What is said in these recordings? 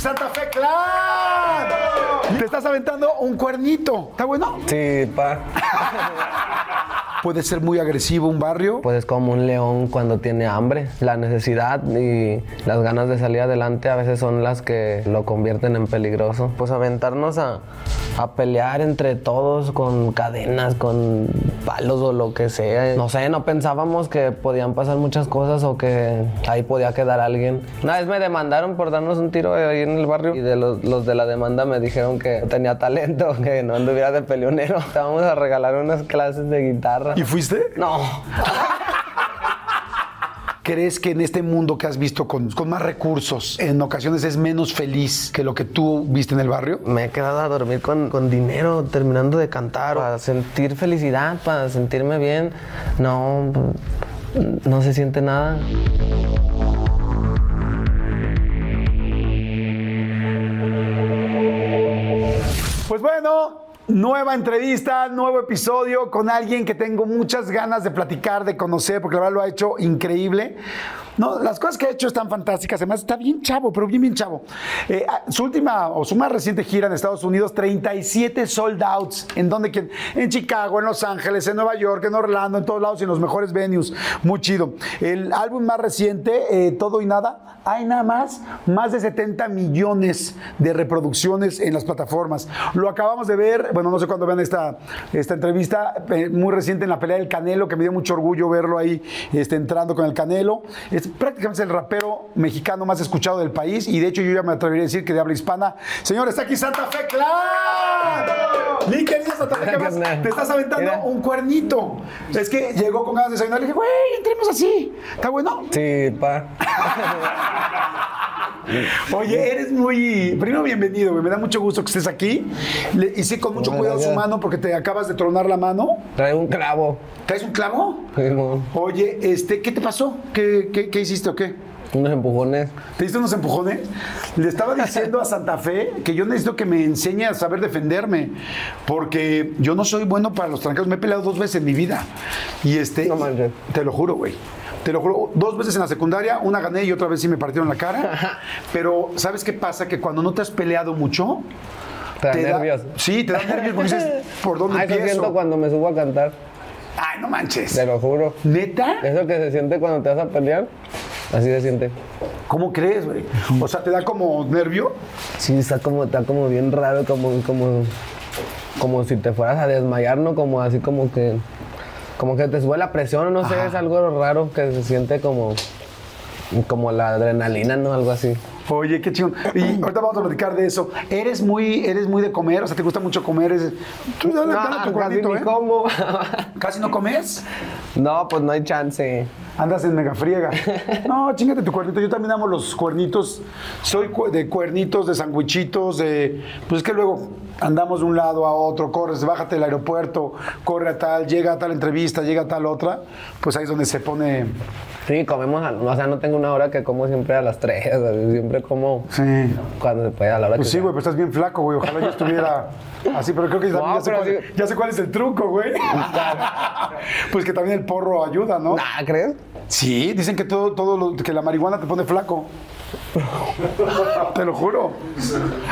Santa Fe Clan. Te estás aventando un cuernito. ¿Está bueno? Sí, pa. Puede ser muy agresivo un barrio. Pues es como un león cuando tiene hambre. La necesidad y las ganas de salir adelante a veces son las que lo convierten en peligroso. Pues aventarnos a, a pelear entre todos con cadenas, con palos o lo que sea. No sé, no pensábamos que podían pasar muchas cosas o que ahí podía quedar alguien. Una vez me demandaron por darnos un tiro ahí en el barrio y de los, los de la demanda me dijeron que tenía talento, que no anduviera de peleonero. Te vamos a regalar unas clases de guitarra. ¿Y fuiste? No. ¿Crees que en este mundo que has visto con, con más recursos, en ocasiones es menos feliz que lo que tú viste en el barrio? Me he quedado a dormir con, con dinero terminando de cantar, para sentir felicidad, para sentirme bien. No, no se siente nada. Pues bueno, nueva entrevista, nuevo episodio con alguien que tengo muchas ganas de platicar, de conocer, porque la verdad lo ha hecho increíble. No, las cosas que ha hecho están fantásticas. Además, está bien chavo, pero bien, bien chavo. Eh, su última o su más reciente gira en Estados Unidos, 37 sold outs. ¿En donde quién? En Chicago, en Los Ángeles, en Nueva York, en Orlando, en todos lados en los mejores venues. Muy chido. El álbum más reciente, eh, Todo y Nada, hay nada más, más de 70 millones de reproducciones en las plataformas. Lo acabamos de ver, bueno, no sé cuándo vean esta, esta entrevista, eh, muy reciente en la pelea del Canelo, que me dio mucho orgullo verlo ahí este, entrando con el Canelo. Es prácticamente el rapero mexicano más escuchado del país y de hecho yo ya me atrevería a decir que de habla hispana. Señor, está aquí Santa Fe Clan. Mi Santa Fe, ¿qué más? Te estás aventando un cuernito. Es que llegó con ganas de desayunar y le dije, güey, entremos así. ¿Está bueno? Sí, pa. Oye, eres muy. Primero, bienvenido, güey. Me da mucho gusto que estés aquí. Le hice con mucho cuidado su mano porque te acabas de tronar la mano. Trae un clavo. ¿Traes un clavo? Oye, este, ¿qué te pasó? ¿Qué, qué, qué hiciste o qué? Unos empujones. ¿Te diste unos empujones? Le estaba diciendo a Santa Fe que yo necesito que me enseñe a saber defenderme, porque yo no soy bueno para los trancados. Me he peleado dos veces en mi vida. Y este, No manches. te lo juro, güey. Te lo juro, dos veces en la secundaria, una gané y otra vez sí me partieron la cara. Pero, ¿sabes qué pasa? Que cuando no te has peleado mucho, Te da nervios. sí, te da nervios porque dices, ¿por dónde eso empiezo? siento cuando me subo a cantar. Ay, no manches. Te lo juro. ¿Neta? Eso que se siente cuando te vas a pelear, así se siente. ¿Cómo crees, güey? O sea, ¿te da como nervio? Sí, está como, está como bien raro, como, como, como si te fueras a desmayar, ¿no? Como así como que, como que te sube la presión, no sé, es algo raro que se siente como, como la adrenalina, ¿no? Algo así. Oye, qué chingón. Y ahorita vamos a platicar de eso. ¿Eres muy, eres muy de comer? O sea, ¿te gusta mucho comer? Es- Tú dale, dale tu ni ¿eh? como. ¿Casi no comes? no, pues no hay chance. Andas en mega friega. No, chingate tu cuernito. Yo también amo los cuernitos. Soy cu- de cuernitos, de sandwichitos, de... Pues es que luego andamos de un lado a otro, corres, bájate del aeropuerto, corre a tal, llega a tal entrevista, llega a tal otra. Pues ahí es donde se pone... Sí, comemos, a- o sea, no tengo una hora que como siempre a las 3, siempre como Sí. cuando se puede, a la hora Pues que sí, sea. güey, pero estás bien flaco, güey. Ojalá yo estuviera así, pero creo que No, ya, sé cuál, sí. ya sé cuál es el truco, güey. pues que también el porro ayuda, ¿no? Nah, ¿crees? Sí, dicen que todo, todo lo, que la marihuana te pone flaco. te lo juro.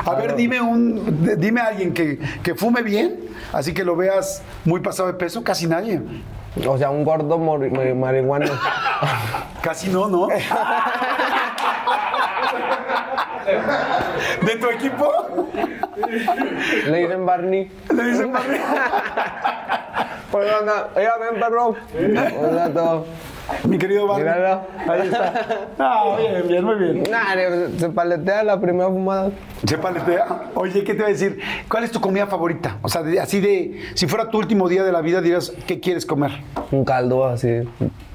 A ver, dime un, dime a alguien que, que fume bien, así que lo veas muy pasado de peso, casi nadie. O sea, un gordo marihuano. Casi no, ¿no? ¿De tu equipo? Le dicen Barney. Le dicen Barney. Pues venga, ya ven, perro. Un mi querido Barney. Míralo. Ahí está. Ah, bien, bien, muy bien. Nah, se paletea la primera fumada. Se paletea. Oye, ¿qué te voy a decir? ¿Cuál es tu comida favorita? O sea, de- así de, si fuera tu último día de la vida, dirías, ¿qué quieres comer? Un caldo así,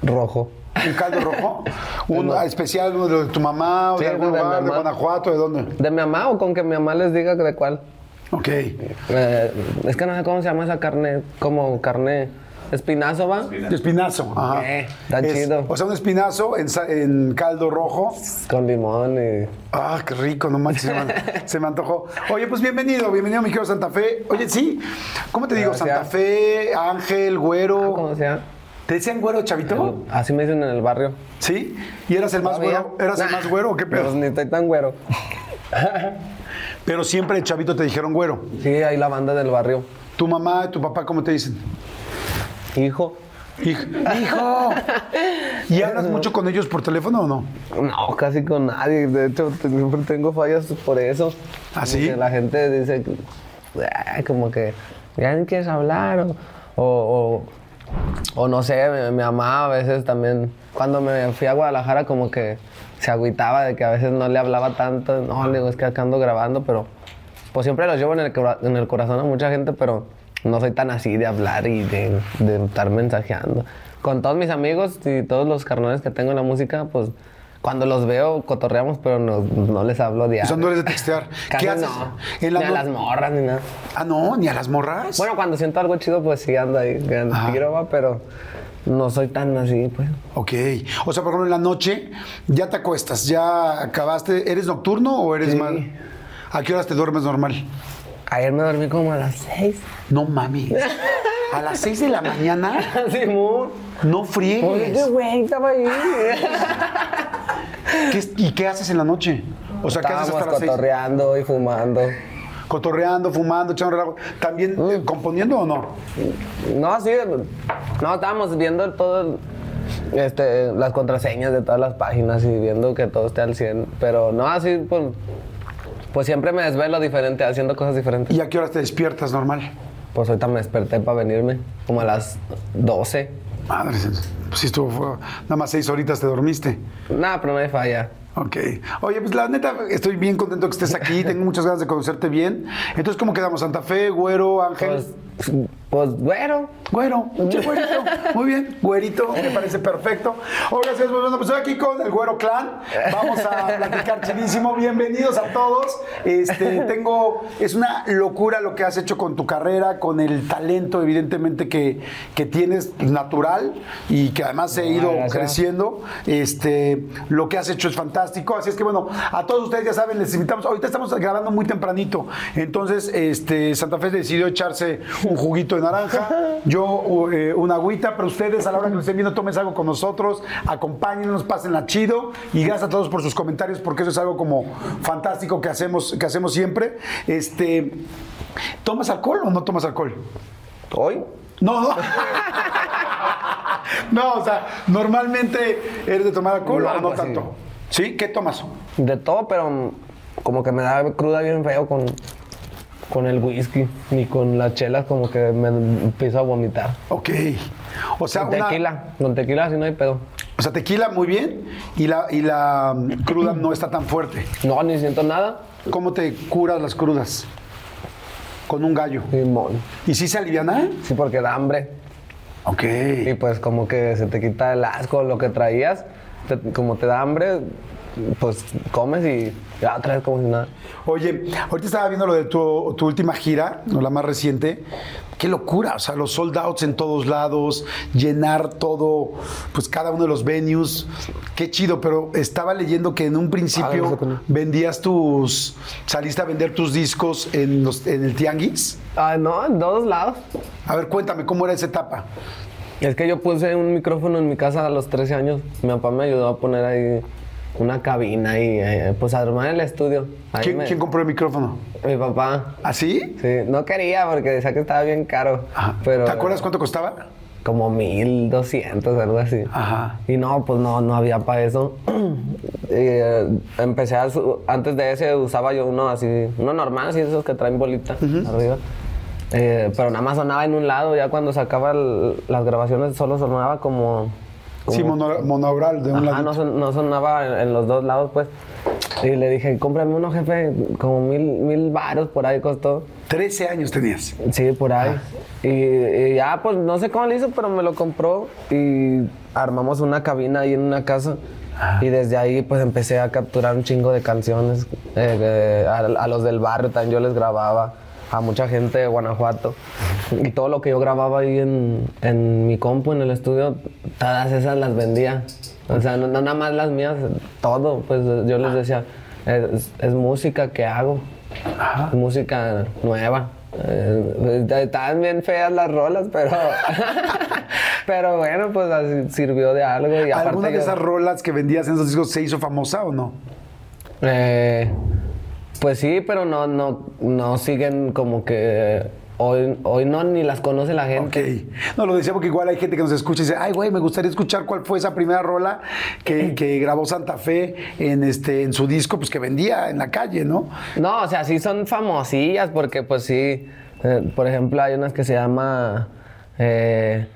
rojo. ¿Un caldo rojo? ¿Un especial uno de tu mamá o Sí, de algún de lugar, de. Guanajuato, de dónde? ¿De mi mamá o con que mi mamá les diga de cuál? Ok. Eh, es que no sé cómo se llama esa carne, como carne espinazo, ¿va? Espinazo. Ajá. Eh, está chido. O sea, un espinazo en, caldo rojo. Con limón y... Ah, qué rico, no manches, se me, se me antojó. Oye, pues bienvenido, bienvenido, mi querido Santa Fe. Oye, sí, ¿cómo te digo? Gracias. Santa Fe, Ángel, Güero. ¿Cómo se llama? ¿Te decían Güero, chavito? Así me dicen en el barrio. ¿Sí? ¿Y eras el más Todavía. güero? ¿Eras el más güero o qué Pues pedo? ni estoy tan güero. Pero siempre, chavito, te dijeron güero. Sí, ahí la banda del barrio. ¿Tu mamá, tu papá, cómo te dicen? Hijo. Hijo. ¡Hijo! ¿Y hablas mucho con ellos por teléfono o no? No, casi con nadie. De hecho, siempre tengo fallas por eso. ¿Ah, Como sí? que la gente dice, "Ah", como que ya ni quieres hablar. O, o, o- no sé, mi, mi mamá a veces también, cuando me fui a Guadalajara, como que se agüitaba de que a veces no le hablaba tanto. No, le digo, es que acá ando grabando, pero pues siempre los llevo en el, cora- en el corazón a mucha gente, pero no soy tan así de hablar y de, de estar mensajeando. Con todos mis amigos y todos los carnales que tengo en la música, pues cuando los veo cotorreamos, pero no, no les hablo sea, no eres de textear. Casi ¿Qué haces? no. Ni a las morras ni nada. Ah, no, ni a las morras. Bueno, cuando siento algo chido, pues sí ando ahí, tiro, va, pero no soy tan así, pues. Ok. O sea, por ejemplo, en la noche ya te acuestas, ya acabaste. ¿Eres nocturno o eres Sí. mal? ¿A qué horas te duermes normal? Ayer me dormí como a las seis. No mami. A las 6 de la mañana, no Oye, friegues. güey, estaba ahí. ¿Qué es- ¿Y qué haces en la noche? O sea, ¿qué haces Estábamos hasta las 6? cotorreando y fumando. Cotorreando, fumando, echando relajo. ¿También eh, componiendo o no? No, sí. No, estábamos viendo todo. el- Este, las contraseñas de todas las páginas y viendo que todo esté al 100. Pero no, así, pues. Pues siempre me desvelo diferente, haciendo cosas diferentes. ¿Y a qué horas te despiertas normal? Pues ahorita me desperté para venirme, como a las 12. Madre, pues sí estuvo, nada más seis horitas te dormiste. Nada, pero no hay falla. Ok. Oye, pues la neta, estoy bien contento que estés aquí. Tengo muchas ganas de conocerte bien. Entonces, ¿cómo quedamos? Santa Fe, Güero, Ángel. Pues, pues. Güero, che, güerito. Muy bien, güerito, me parece perfecto. Oiga, señores, pues bueno, pues estoy aquí con el Güero Clan. Vamos a platicar chidísimo. Bienvenidos a todos. Este, tengo, es una locura lo que has hecho con tu carrera, con el talento, evidentemente, que, que tienes natural y que además se ha ido gracias. creciendo. Este, lo que has hecho es fantástico. Así es que, bueno, a todos ustedes ya saben, les invitamos. Ahorita estamos grabando muy tempranito. Entonces, este, Santa Fe decidió echarse un juguito de naranja, yo eh, una agüita, pero ustedes a la hora que lo estén viendo, tomen algo con nosotros, acompáñenos, pásenla chido. Y gracias a todos por sus comentarios, porque eso es algo como fantástico que hacemos, que hacemos siempre. Este, ¿Tomas alcohol o no tomas alcohol? ¿Hoy? No, no. No, o sea, normalmente eres de tomar alcohol o no pues sí. tanto. ¿Sí? ¿Qué tomas? De todo, pero como que me da cruda bien feo con, con el whisky. Ni con las chelas, como que me empiezo a vomitar. Ok. O sea, Con una- tequila. Con tequila así no hay pedo. o sea, tequila muy bien y la, y la mm, cruda no está tan fuerte. No, ni siento nada. ¿Cómo te curas las crudas? Con un gallo. Limón. ¿Y si se aliviana? Sí, porque da hambre. Ok. Y pues como que se te quita el asco, lo que traías. te- como te da hambre, pues comes y ya otra vez como si nada. Oye, ahorita estaba viendo lo de tu, tu última gira, no la más reciente. Qué locura, o sea, los sold outs en todos lados, llenar todo, pues cada uno de los venues. Qué chido, pero estaba leyendo que en un principio vendías tus, saliste a vender tus discos en, los, en el tianguis. Ah, no, en todos lados. A ver, cuéntame, ¿cómo era esa etapa? Es que yo puse un micrófono en mi casa a los 13 años. Mi papá me ayudó a poner ahí una cabina y eh, pues a armar el estudio. Ahí ¿Quién, me- quién compró el micrófono? Mi papá. ¿Así? Sí, no quería porque decía que estaba bien caro. Ajá. Pero, ¿Te acuerdas cuánto costaba? como 1200, algo así. Ajá. Y no, pues no, no había para eso. y, eh, empecé a, su- antes de ese usaba yo uno así, uno normal, así esos que traen bolita arriba. Eh, pero nada más sonaba en un lado, ya cuando sacaba el- las grabaciones solo sonaba como... Sí, mono- monaural de un lado. no, son- no sonaba en, en los dos lados, pues. Y le dije, cómprame uno, jefe, como mil, mil varos por ahí costó. 13 años tenías. Sí, por ahí. Ah. Y, y ya, pues no sé cómo le hizo, pero me lo compró y armamos una cabina ahí en una casa. Ah. Y desde ahí, pues empecé a capturar un chingo de canciones. eh, eh, a, a los del barrio también yo les grababa. A mucha gente de Guanajuato. Y todo lo que yo grababa ahí en, en mi compu, en el estudio, todas esas las vendía. O sea, no, no nada más las mías, todo. Pues yo les decía, es, es música que hago. Es música nueva. Eh, estaban bien feas las rolas, pero. pero bueno, pues así sirvió de algo. Y ¿Alguna de yo- esas rolas que vendías en esos discos se hizo famosa o no? Eh, pues sí, pero no, no, no siguen como que. Hoy, hoy no ni las conoce la Ok. gente. No, lo decía porque igual hay gente que nos escucha y dice, ay, güey, me gustaría escuchar cuál fue esa primera rola que, que grabó Santa Fe en, este, en su disco, pues que vendía en la calle, ¿no? No, o sea, sí son famosillas porque pues sí, eh, por ejemplo hay unas que se llama eh,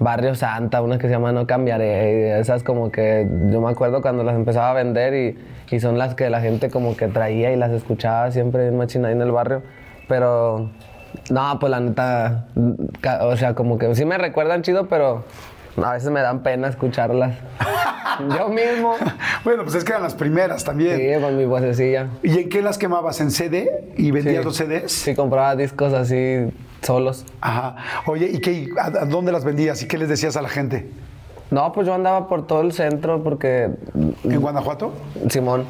Barrio Santa, unas que se llama No Cambiaré, y esas como que yo me acuerdo cuando las empezaba a vender y, y son las que la gente como que traía y las escuchaba siempre en machina ahí en el barrio, pero no, pues la neta, o sea, como que sí me recuerdan chido, pero a veces me dan pena escucharlas. yo mismo. Bueno, pues es que eran las primeras también. Sí, con mi vocecilla. ¿Y en qué las quemabas? ¿En CD? ¿Y vendías Sí. los CDs? Sí, compraba discos así solos. Ajá. Oye, ¿y qué, a, a dónde las vendías y qué les decías a la gente? No, pues yo andaba por todo el centro porque ¿En Guanajuato? Simón,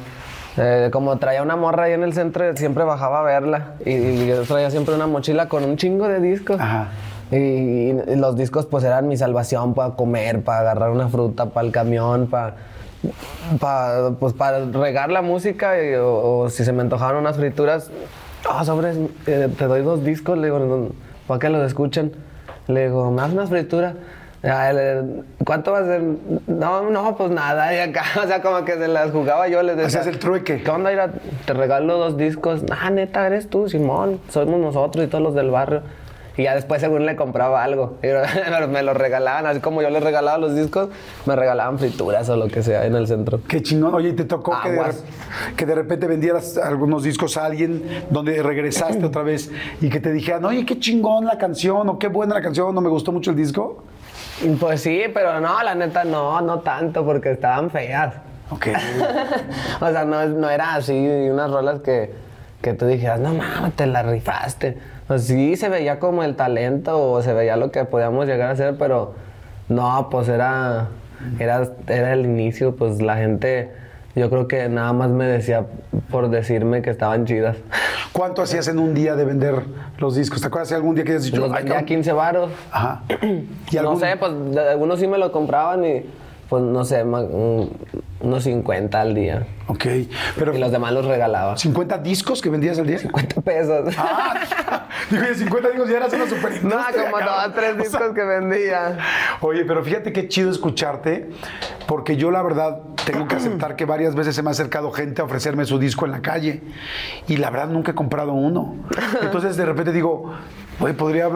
eh, como traía una morra ahí en el centro, siempre bajaba a verla. Y, y yo traía siempre una mochila con un chingo de discos. Ajá. Y, y los discos pues eran mi salvación para comer, para agarrar una fruta, para el camión, para pues, para regar la música y- o, o si se me antojaban unas frituras. Ah, sobres, eh, te doy dos discos, le digo, para que los escuchen. Le digo, ¿me das unas frituras? ¿Cuánto va a ser? No, no, pues nada. Y acá, o sea, como que se las jugaba yo, les decía. Hacías el trueque. ¿Qué onda? Mira, te regalo dos discos. Ah, neta, eres tú, Simón. Somos nosotros y todos los del barrio. Y ya después, según le compraba algo, y me lo regalaban. Así como yo les regalaba los discos, me regalaban frituras o lo que sea en el centro. Qué chingón. Oye, ¿y te tocó que de, que de repente vendieras algunos discos a alguien donde regresaste otra vez y que te dijeran, oye, qué chingón la canción o qué buena la canción, no me gustó mucho el disco? Pues sí, pero no, la neta no, no tanto, porque estaban feas. Ok. o sea, no, no era así unas rolas que, que tú dijeras, no mames, te la rifaste. Pues sí, se veía como el talento o se veía lo que podíamos llegar a hacer, pero no, pues era, era, era el inicio, pues la gente, yo creo que nada más me decía por decirme que estaban chidas. ¿Cuánto hacías en un día de vender los discos? ¿Te acuerdas de algún día que hayas dicho? Los "Ay, vendía cabrón"? 15 varos. Ajá. ¿Y no algún- sé, pues algunos sí me lo compraban y pues no sé, un- unos 50 al día. Ok. Pero Y los demás los regalaba. 50 discos que vendías al día. 50 pesos. Ah, digo, oye, 50 discos ya eras una super No, como dos, tres O sea, discos que vendía. Oye, pero fíjate qué chido escucharte, porque yo la verdad tengo que aceptar que varias veces se me ha acercado gente a ofrecerme su disco en la calle y la verdad nunca he comprado uno. Entonces de repente digo, oye, podría,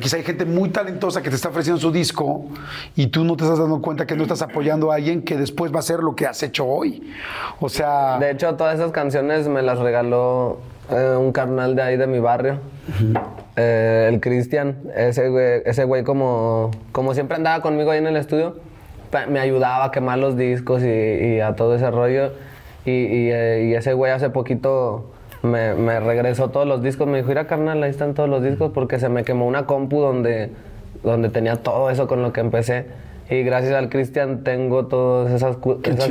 quizá hay gente muy talentosa que te está ofreciendo su disco y tú no te estás dando cuenta que no estás apoyando a alguien que después va a hacer lo que has hecho hoy. O sea, De hecho, todas esas canciones me las regaló eh, un carnal de ahí de mi barrio. Eh, el Cristian, ese güey, ese güey como, como siempre andaba conmigo ahí en el estudio, me ayudaba a quemar los discos y, y a todo ese rollo. Y, y, eh, y ese güey hace poquito me, me regresó todos los discos. Me dijo, mira carnal, ahí están todos los discos porque se me quemó una compu donde, donde tenía todo eso con lo que empecé. Y gracias al Cristian tengo todas esas,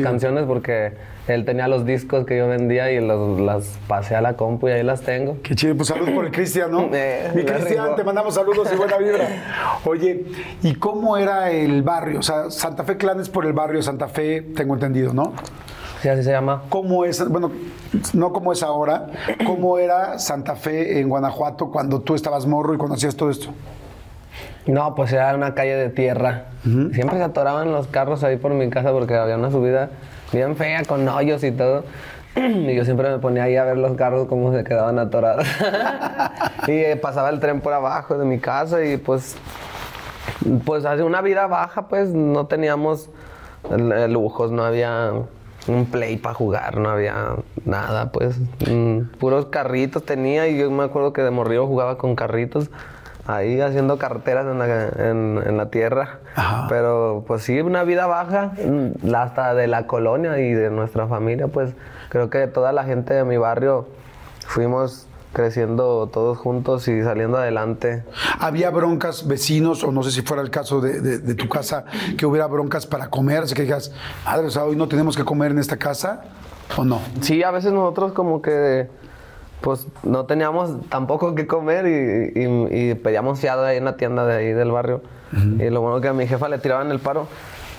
canciones porque él tenía los discos que yo vendía y los, las pasé a la compu y ahí las tengo. Qué chido, pues saludos por el Cristian, ¿no? Eh, Mi Cristian, te mandamos saludos y buena vibra. Oye, ¿y cómo era el barrio? O sea, Santa Fe Clan es por el barrio Santa Fe, tengo entendido, ¿no? Sí, así se llama. ¿Cómo es, bueno, no cómo es ahora, cómo era Santa Fe en Guanajuato cuando tú estabas morro y cuando hacías todo esto? No, pues era una calle de tierra. Siempre se atoraban los carros ahí por mi casa porque había una subida bien fea con hoyos y todo. Y yo siempre me ponía ahí a ver los carros cómo se quedaban atorados. y eh, pasaba el tren por abajo de mi casa y pues, pues hace una vida baja, pues no teníamos lujos, no había un play para jugar, no había nada, pues mm, puros carritos tenía y yo me acuerdo que de morrillo jugaba con carritos ahí haciendo carreteras en la, en, la tierra. Pero pues sí, una vida baja, mm, hasta de la colonia y de nuestra familia, pues creo que toda la gente de mi barrio fuimos creciendo todos juntos y saliendo adelante. ¿Había broncas vecinos, o no sé si fuera el caso de, tu casa, que hubiera broncas para comer? O que digas, madre, hoy no tenemos que comer en esta casa, ¿o no? Sí, a veces nosotros como que pues no teníamos tampoco que comer y, pedíamos fiado ahí en la tienda de ahí del barrio. Y lo bueno que a mi jefa le tiraban el paro,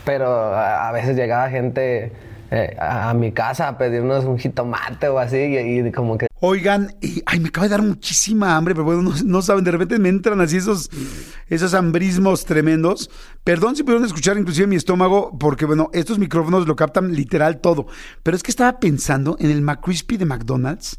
pero a, veces llegaba gente eh, a, mi casa a pedirnos un jitomate o así y, como que... Oigan, y, ay, me acaba de dar muchísima hambre, pero bueno, no, saben, de repente me entran así esos, esos hambrismos tremendos. Perdón si pudieron escuchar inclusive mi estómago, porque bueno, estos micrófonos lo captan literal todo. Pero es que estaba pensando en el McCrispy de McDonald's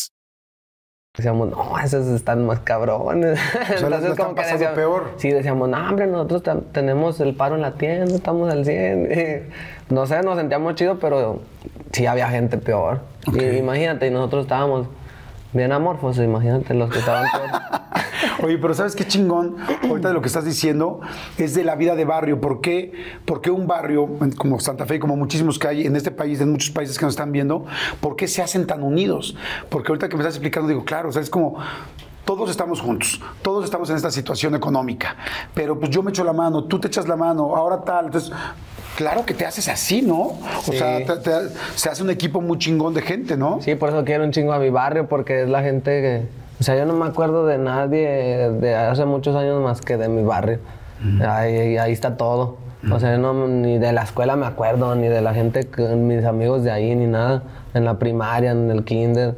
Decíamos, no, esos están más cabrones. Entonces, como que decíamos, peor. Sí, decíamos, no, hombre, nosotros tenemos el paro en la tienda, estamos al 100. no sé, nos sentíamos chido, pero sí había gente peor. Y, imagínate, y nosotros estábamos bien amorfos, imagínate los que estaban peor. Oye, pero ¿sabes qué chingón? Ahorita lo que estás diciendo es de la vida de barrio. ¿Por qué? Porque un barrio como Santa Fe, como muchísimos que hay en este país, en muchos países que nos están viendo, ¿por qué se hacen tan unidos? Porque ahorita que me estás explicando, digo, claro, o sea, es como todos estamos juntos, todos estamos en esta situación económica, pero pues yo me echo la mano, tú te echas la mano, ahora tal, entonces claro que te haces así, ¿no? O sea, se hace un equipo muy chingón de gente, ¿no? Sí, por eso quiero un chingo a mi barrio, porque es la gente que o sea, yo no me acuerdo de nadie de hace muchos años más que de mi barrio. ahí, ahí, está todo. O sea, no, ni de la escuela me acuerdo, ni de la gente, mis amigos de ahí, ni nada. En la primaria, en el kinder.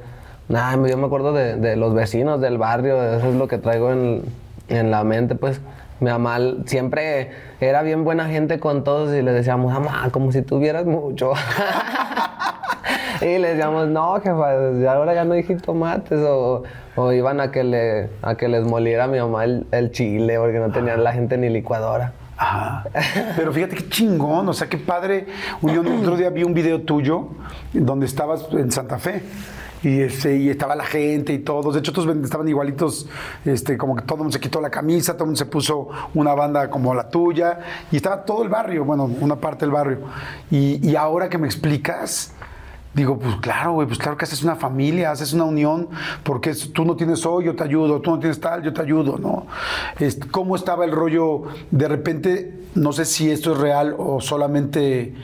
Nada, yo me acuerdo de, de los vecinos del barrio, eso es lo que traigo en, en la mente, pues. Mi mamá siempre era bien buena gente con todos y le decíamos, mamá, como si tuvieras mucho. y le decíamos, no, jefa, ahora ya no hay tomates o o iban a que, le, a que les moliera a mi mamá el, chile porque no tenía la gente ni licuadora. Ajá. Pero fíjate qué chingón, o sea, qué padre. Yo otro día vi un video tuyo donde estabas en Santa Fe. Y, este, y estaba la gente y todos. De hecho, todos estaban igualitos, este, como que todo el mundo se quitó la camisa, todo el mundo se puso una banda como la tuya. Y estaba todo el barrio, bueno, una parte del barrio. Y, y ahora que me explicas, Digo, pues claro, güey, pues claro que haces una familia, haces una unión, porque tú no tienes hoy, yo te ayudo, tú no tienes tal, yo te ayudo, ¿no? ¿Cómo estaba el rollo? De repente, no sé si esto es real o solamente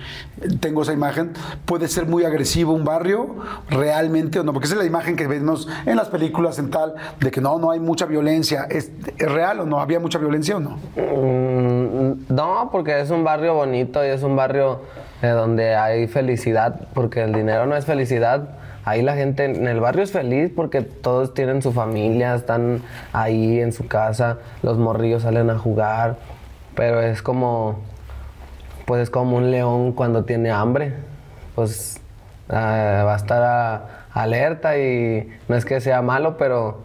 tengo esa imagen, puede ser muy agresivo un barrio, realmente o no, porque esa es la imagen que vemos en las películas, en tal, de que no, no hay mucha violencia. ¿Es, real o no? ¿Había mucha violencia o no? Mm, no, porque es un barrio bonito y es un barrio donde hay felicidad, porque el dinero no es felicidad. Ahí la gente en el barrio es feliz porque todos tienen su familia, están ahí en su casa, los morrillos salen a jugar, pero es como, pues es como un león cuando tiene hambre, pues ah, va a estar alerta y no es que sea malo, pero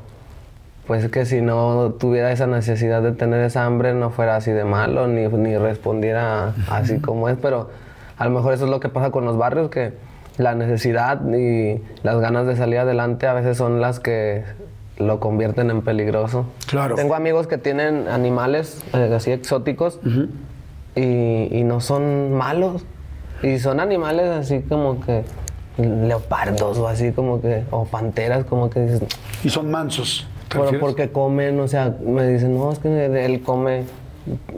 pues que si no tuviera esa necesidad de tener esa hambre no fuera así de malo ni, ni respondiera así como es, pero a lo mejor eso es lo que pasa con los barrios, que la necesidad y las ganas de salir adelante a veces son las que lo convierten en peligroso. Claro. Tengo amigos que tienen animales eh, así exóticos y, y no son malos. Y son animales así como que leopardos o así como que, o panteras, como que Y son mansos. ¿te pero porque comen, o sea, me dicen, no, es que él come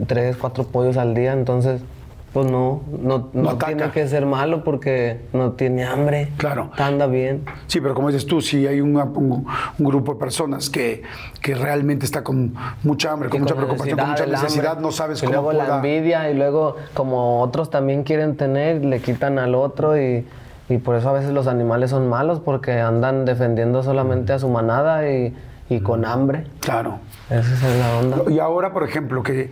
tres, cuatro pollos al día, entonces, pues no, no, No tiene que ser malo porque no tiene hambre. Claro. Anda bien. Sí, pero como dices tú, si hay un, un grupo de personas que, que realmente está con mucha hambre, con mucha preocupación, con mucha necesidad, hambre. no sabes y cómo luego la envidia y luego como otros también quieren tener, le quitan al otro y, y por eso a veces los animales son malos porque andan defendiendo solamente a su manada y, y con hambre. Claro. Esa es la onda. Y ahora, por ejemplo, que,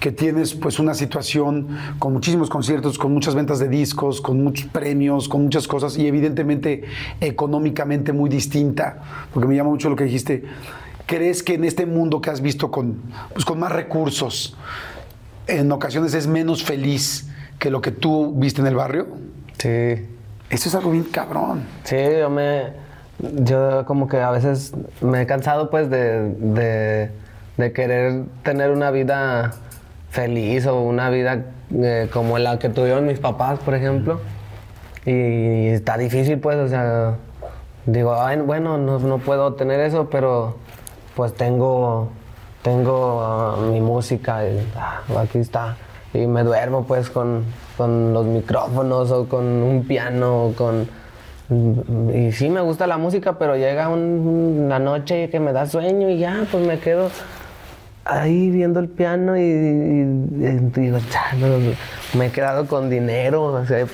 que tienes pues una situación con muchísimos conciertos, con muchas ventas de discos, con muchos premios, con muchas cosas y evidentemente económicamente muy distinta, porque me llama mucho lo que dijiste. ¿Crees que en este mundo que has visto con, pues, con más recursos, en ocasiones es menos feliz que lo que tú viste en el barrio? Sí. Eso es algo bien cabrón. Sí, yo me. Yo como que a veces me he cansado pues de, de, de querer tener una vida feliz o una vida eh, como la que tuvieron mis papás, por ejemplo. Y está difícil pues, o sea, digo, "Ay, bueno, no, no puedo tener eso, pero pues tengo, tengo ah, mi música y ah, aquí está. Y me duermo pues con, con los micrófonos o con un piano o con... Y sí me gusta la música, pero llega un- una noche que me da sueño y ya, pues me quedo ahí viendo el piano y, y- y digo, "Ya, no, me he quedado con dinero. O sea,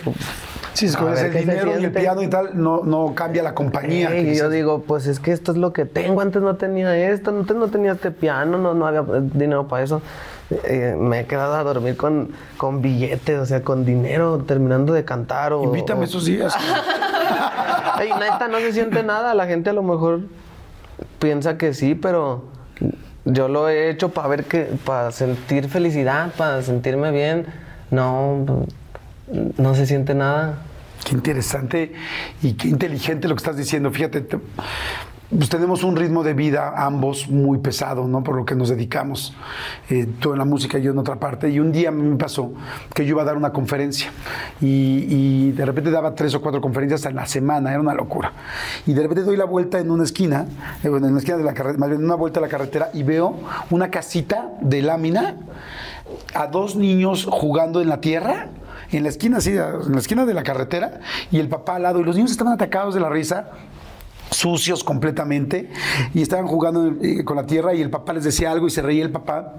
Sí, es es el dinero y el siente". piano y tal, no, no cambia la compañía. Sí, y yo digo, pues es que esto es lo que tengo. Antes no tenía esto, antes no tenía este piano, no, no había dinero para eso. Eh, me he quedado a dormir con, con billetes, o sea, con dinero, terminando de cantar. O, Invítame o- esos días. Ey, neta, no se siente nada. La gente a lo mejor piensa que sí, pero yo lo he hecho para ver que, para sentir felicidad, para sentirme bien. No, no se siente nada. Qué interesante y qué inteligente lo que estás diciendo. Fíjate, te- pues tenemos un ritmo de vida ambos muy pesado, ¿no? Por lo que nos dedicamos. Eh, en la música y yo en otra parte. Y un día me pasó que yo iba a dar una conferencia y, de repente daba tres o cuatro conferencias en la semana, era una locura. Y de repente doy la vuelta en una esquina, eh, en la esquina de la carretera, más bien en una vuelta a la carretera y veo una casita de lámina a dos niños jugando en la tierra, en la esquina así, en la esquina de la carretera, y el papá al lado, y los niños estaban atacados de la risa, sucios completamente, y estaban jugando eh, con la tierra, y el papá les decía algo y se reía el papá,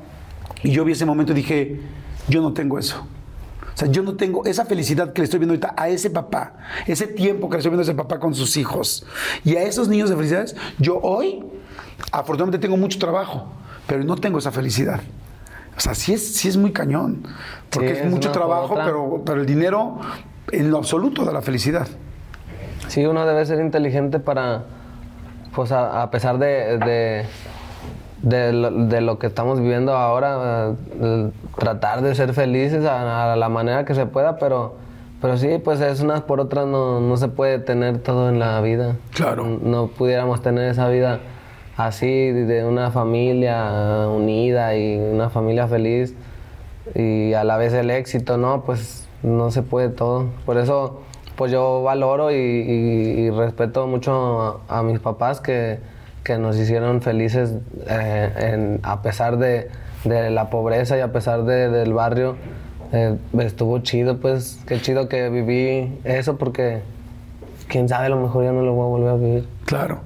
y yo vi ese momento y dije, yo no tengo eso. O sea, yo no tengo esa felicidad que le estoy viendo ahorita a ese papá, ese tiempo que le estoy viendo a ese papá con sus hijos. Y a esos niños de felicidades, yo hoy, afortunadamente tengo mucho trabajo, pero no tengo esa felicidad. O sea, sí es, sí es muy cañón, porque Sí, es es mucho trabajo, pero, pero el dinero en lo absoluto da la felicidad. Sí, uno debe ser inteligente para, pues a, a pesar de, de, de lo, de lo que estamos viviendo ahora, eh, tratar de ser felices a, a la manera que se pueda, pero, pero sí, pues es unas por otras, no, no se puede tener todo en la vida. Claro. No, no pudiéramos tener esa vida así, de una familia unida y una familia feliz y a la vez el éxito, ¿no? Pues no se puede todo. Por eso, pues yo valoro y, respeto mucho a, mis papás que, que nos hicieron felices eh, a pesar de, de la pobreza y a pesar de- del barrio. Eh, estuvo chido, pues qué chido que viví eso porque quién sabe, a lo mejor ya no lo voy a volver a vivir. Claro.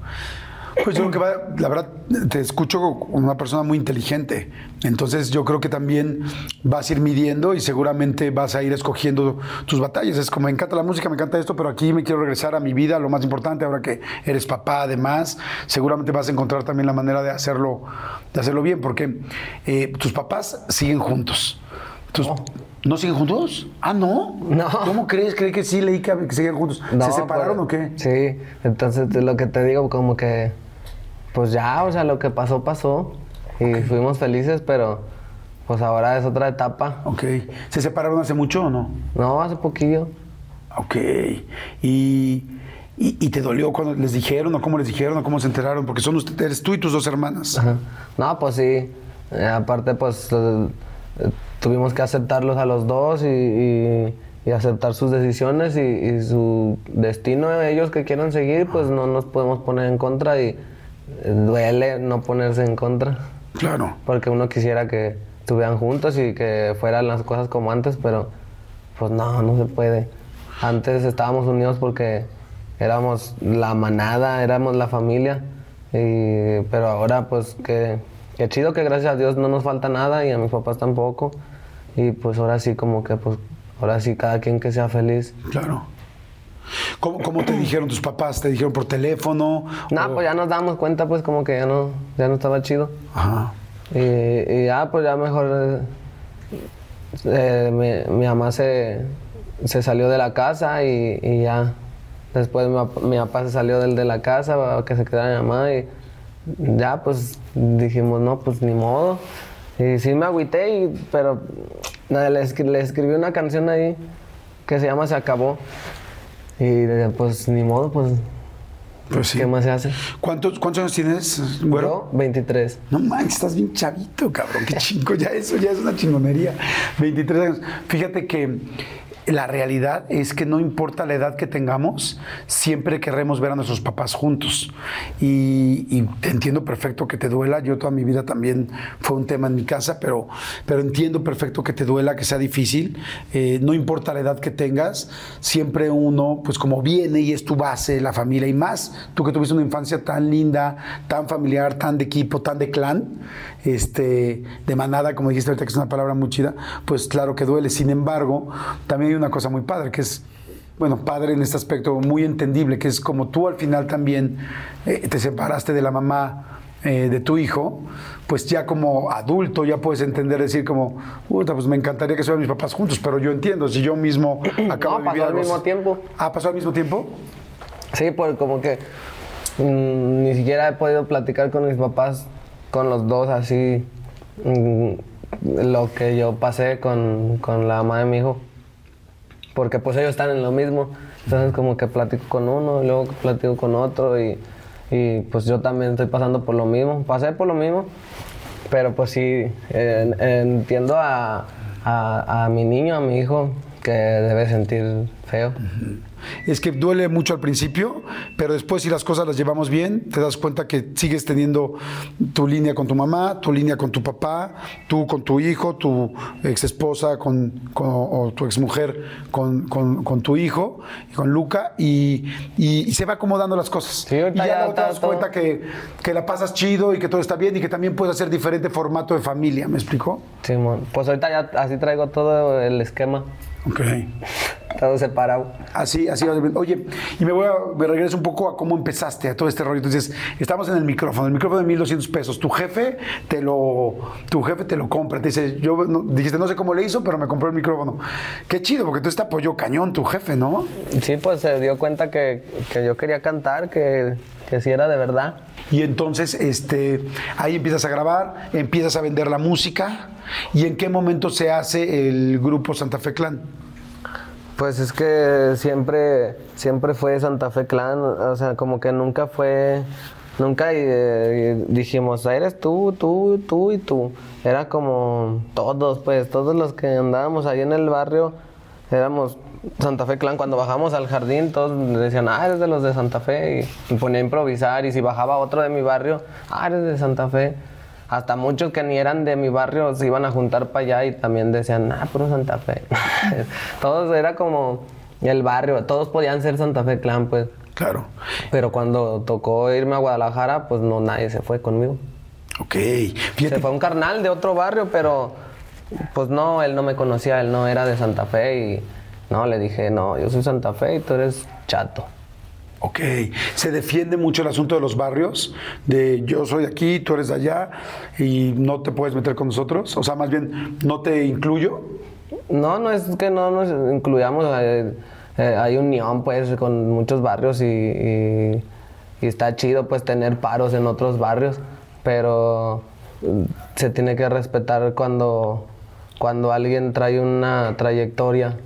Pues yo creo que va, la verdad, te escucho como una persona muy inteligente. Entonces yo creo que también vas a ir midiendo y seguramente vas a ir escogiendo tus batallas. Es como me encanta la música, me encanta esto, pero aquí me quiero regresar a mi vida, lo más importante, ahora que eres papá además, seguramente vas a encontrar también la manera de hacerlo, de hacerlo bien, porque eh, tus papás siguen juntos. ¿Tus- ¿No siguen juntos? Ah, no. No. ¿Cómo crees? Creí que sí, leí que, que seguían juntos. ¿Se No, separaron pues, o qué? Sí, entonces lo que te digo, como que, pues ya, o sea, lo que pasó, pasó. Y fuimos felices, pero pues ahora es otra etapa. Ok. ¿Se separaron hace mucho o no? No, hace poquillo. Ok. ¿Y, y, y te dolió cuando les dijeron o cómo les dijeron o cómo se enteraron? Porque son ustedes, tú y tus dos hermanas. Ajá. No, pues sí. Eh, aparte, pues eh, tuvimos que aceptarlos a los dos y, y- y aceptar sus decisiones y, su destino. Ellos que quieran seguir, pues no nos podemos poner en contra y duele no ponerse en contra. Claro. Porque uno quisiera que estuvieran juntos y que fueran las cosas como antes, pero pues no, no se puede. Antes estábamos unidos porque éramos la manada, éramos la familia, y- pero ahora pues que, que chido que gracias a Dios no nos falta nada y a mis papás tampoco. Y pues ahora sí como que pues ahora sí cada quien que sea feliz. Claro. ¿Cómo, cómo te dijeron tus papás? ¿Te dijeron por teléfono? No, O- pues ya nos damos cuenta pues como que ya no, ya no estaba chido. Ajá. Y, y ya, pues ya mejor. eh, eh, mi, mi mamá se, se salió de la casa y, y ya. Después mi, pap- mi papá se salió del de la casa para que se quedara mi mamá y ya, pues dijimos, no, pues ni modo. Y sí me agüité, y, pero le, le escribí una canción ahí que se llama Se acabó. Y pues ni modo, pues, Pues sí. ¿qué más se hace? ¿Cuántos, ¿Cuántos años tienes, güero? Yo, 23. No manches, estás bien chavito, cabrón. Qué chingo, ya eso ya es una chingonería. 23 años. Fíjate que la realidad es que no importa la edad que tengamos, siempre querremos ver a nuestros papás juntos. Y, entiendo perfecto que te duela. Yo toda mi vida también fue un tema en mi casa, pero, pero entiendo perfecto que te duela, que sea difícil. Eh, no importa la edad que tengas, siempre uno, pues como viene y es tu base, la familia y más, tú que tuviste una infancia tan linda, tan familiar, tan de equipo, tan de clan, este, de manada, como dijiste ahorita, que es una palabra muy chida, pues claro que duele. Sin embargo, también hay una cosa muy padre, que es, bueno, padre en este aspecto, muy entendible, que es como tú al final también eh, te separaste de la mamá eh, de tu hijo, pues ya como adulto ya puedes entender, decir como, puta, pues me encantaría que estuvieran mis papás juntos, pero yo entiendo, si yo mismo acabo No, de vivir pasó al mismo tiempo. Ah, pasó al mismo tiempo. Sí, pues como que mm, ni siquiera he podido platicar con mis papás, con los dos así, mm, lo que yo pasé con, con la mamá de mi hijo. Porque pues ellos están en lo mismo. Entonces como que platico con uno y luego platico con otro y, y, pues yo también estoy pasando por lo mismo. Pasé por lo mismo, pero pues sí, entiendo a, a- mi niño, a mi hijo, que debe sentir feo. Es que duele mucho al principio, pero después si las cosas las llevamos bien, te das cuenta que sigues teniendo tu línea con tu mamá, tu línea con tu papá, tú con tu hijo, tu ex esposa con, con- o tu ex mujer con, con- con tu hijo, y con Luca, y, y- y se va acomodando las cosas. Sí, y ya luego te das cuenta que, que la pasas chido y que todo está bien y que también puedes hacer diferente formato de familia, ¿me explicó? Simón, pues ahorita ya así traigo todo el esquema, Ok. todo separado. Así, así. Oye, y me voy a, me regreso un poco a cómo empezaste a todo este rollo. Entonces, estamos en el micrófono, el micrófono de 1200 pesos. Tu jefe te lo, tu jefe te lo compra. Te dice, yo no- dijiste, no sé cómo le hizo, pero me compró el micrófono. Qué chido, porque tú te apoyó cañón tu jefe, ¿no? Sí, pues se dio cuenta que, que yo quería cantar, que, que sí era de verdad. Y entonces, este, ahí empiezas a grabar, empiezas a vender la música. ¿Y en qué momento se hace el grupo Santa Fe Clan? Pues es que siempre, siempre fue Santa Fe Clan, o sea, como que nunca fue, nunca eh, dijimos, eres tú, tú, tú y tú. Era como todos, pues, todos los que andábamos ahí en el barrio, éramos Santa Fe Clan. Cuando bajamos al jardín, todos decían, ah, eres de los de Santa Fe, y me ponía a improvisar, y si bajaba otro de mi barrio, ah, eres de Santa Fe. Hasta muchos que ni eran de mi barrio se iban a juntar para allá y también decían, ah, puro Santa Fe. todos era como el barrio, todos podían ser Santa Fe Clan, pues. Claro. Pero cuando tocó irme a Guadalajara, pues no, nadie se fue conmigo. Ok. Se fue un carnal de otro barrio, pero pues no, él no me conocía, él no era de Santa Fe y no, le dije, no, yo soy Santa Fe y tú eres chato. Ok. ¿Se defiende mucho el asunto de los barrios? De yo soy aquí, tú eres de allá y no te puedes meter con nosotros? O sea, más bien, ¿no te incluyo? No, no es que no nos incluyamos. eh, eh, hay unión, pues, con muchos barrios y, y- y está chido, pues, tener paros en otros barrios. Pero mm, se tiene que respetar cuando, cuando alguien trae una trayectoria.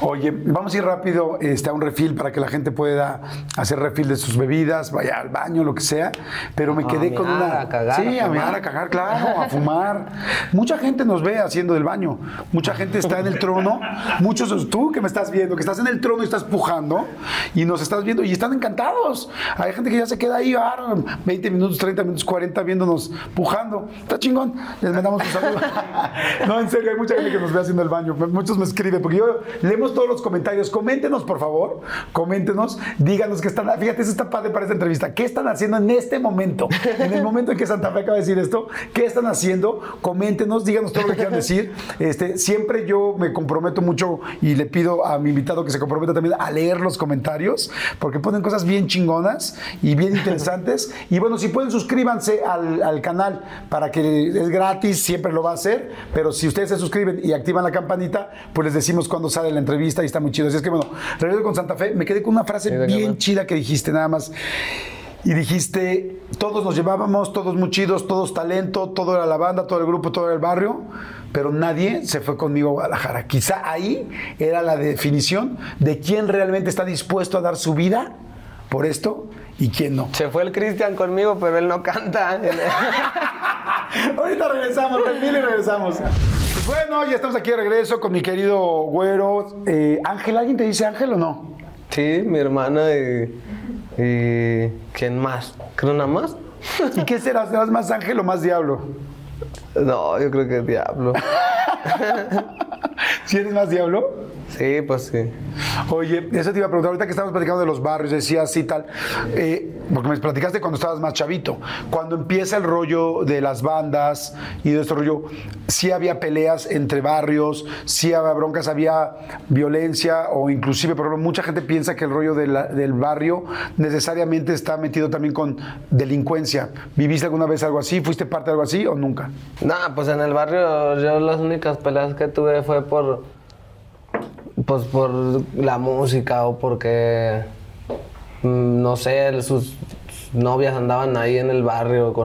Oye, vamos a ir rápido este, a un refil para que la gente pueda hacer refil de sus bebidas, vaya al baño, lo que sea. Pero me A quedé con una. a cagar, sí, a a fumar. a cagar, claro, a fumar. Mucha gente nos ve haciendo del baño. Mucha gente está en el trono. Muchos, tú que me estás viendo, que estás en el trono y estás pujando y nos estás viendo y están encantados. Hay gente que ya se queda ahí ah, 20 minutos, 30 minutos, 40 viéndonos pujando. Está chingón. Les mandamos un saludo. no, en serio, hay mucha gente que nos ve haciendo el baño. Muchos me escriben, porque yo leemos todos los comentarios. Coméntenos, por favor. Coméntenos. Díganos qué están. Fíjate, eso está padre para esta entrevista. ¿Qué están haciendo en este momento? En el momento en que Santa Fe acaba de decir esto, ¿qué están haciendo? Coméntenos, díganos todo lo que quieran decir. Este, siempre yo me comprometo mucho y le pido a mi invitado que se comprometa también a leer los comentarios, porque ponen cosas bien chingonas y bien interesantes. Y bueno, si pueden, suscríbanse al, al canal para que es gratis, siempre lo va a hacer. Pero si ustedes se suscriben y activan la campanita, pues les decimos cuándo sale la entrevista y está muy chido. Así es que bueno, regreso con Santa Fe. Me quedé con una frase Sí, bien chida que dijiste nada más. Y dijiste, todos nos llevábamos, todos muy chidos, todos talento, todo era la banda, todo el grupo, todo era el barrio, pero nadie se fue conmigo a Guadalajara. Quizá ahí era la definición de quién realmente está dispuesto a dar su vida por esto y quién no. Se fue el Cristian conmigo, pero él no canta. Ahorita regresamos, refil y regresamos. Bueno, ya estamos aquí de regreso con mi querido güero. Eh, Ángel, ¿alguien te dice Ángel o no? sí, mi hermana y, y... ¿Quién más? ¿Creo nada más? ¿Y qué serás? ¿Serás más Ángel o más diablo? No, yo creo que es diablo. ¿Si eres más diablo? Sí, pues sí. Oye, eso te iba a preguntar, ahorita que estamos platicando de los barrios, decías así tal, eh, porque me platicaste cuando estabas más chavito, cuando empieza el rollo de las bandas y de este rollo, sí había peleas entre barrios, sí había broncas, había violencia o inclusive, por ejemplo, mucha gente piensa que el rollo de la- del barrio necesariamente está metido también con delincuencia. ¿Viviste alguna vez algo así? ¿Fuiste parte de algo así o nunca? Nah, pues en el barrio yo las únicas peleas que tuve fue por pues por la música o porque mm, no sé, sus novias andaban ahí en el barrio con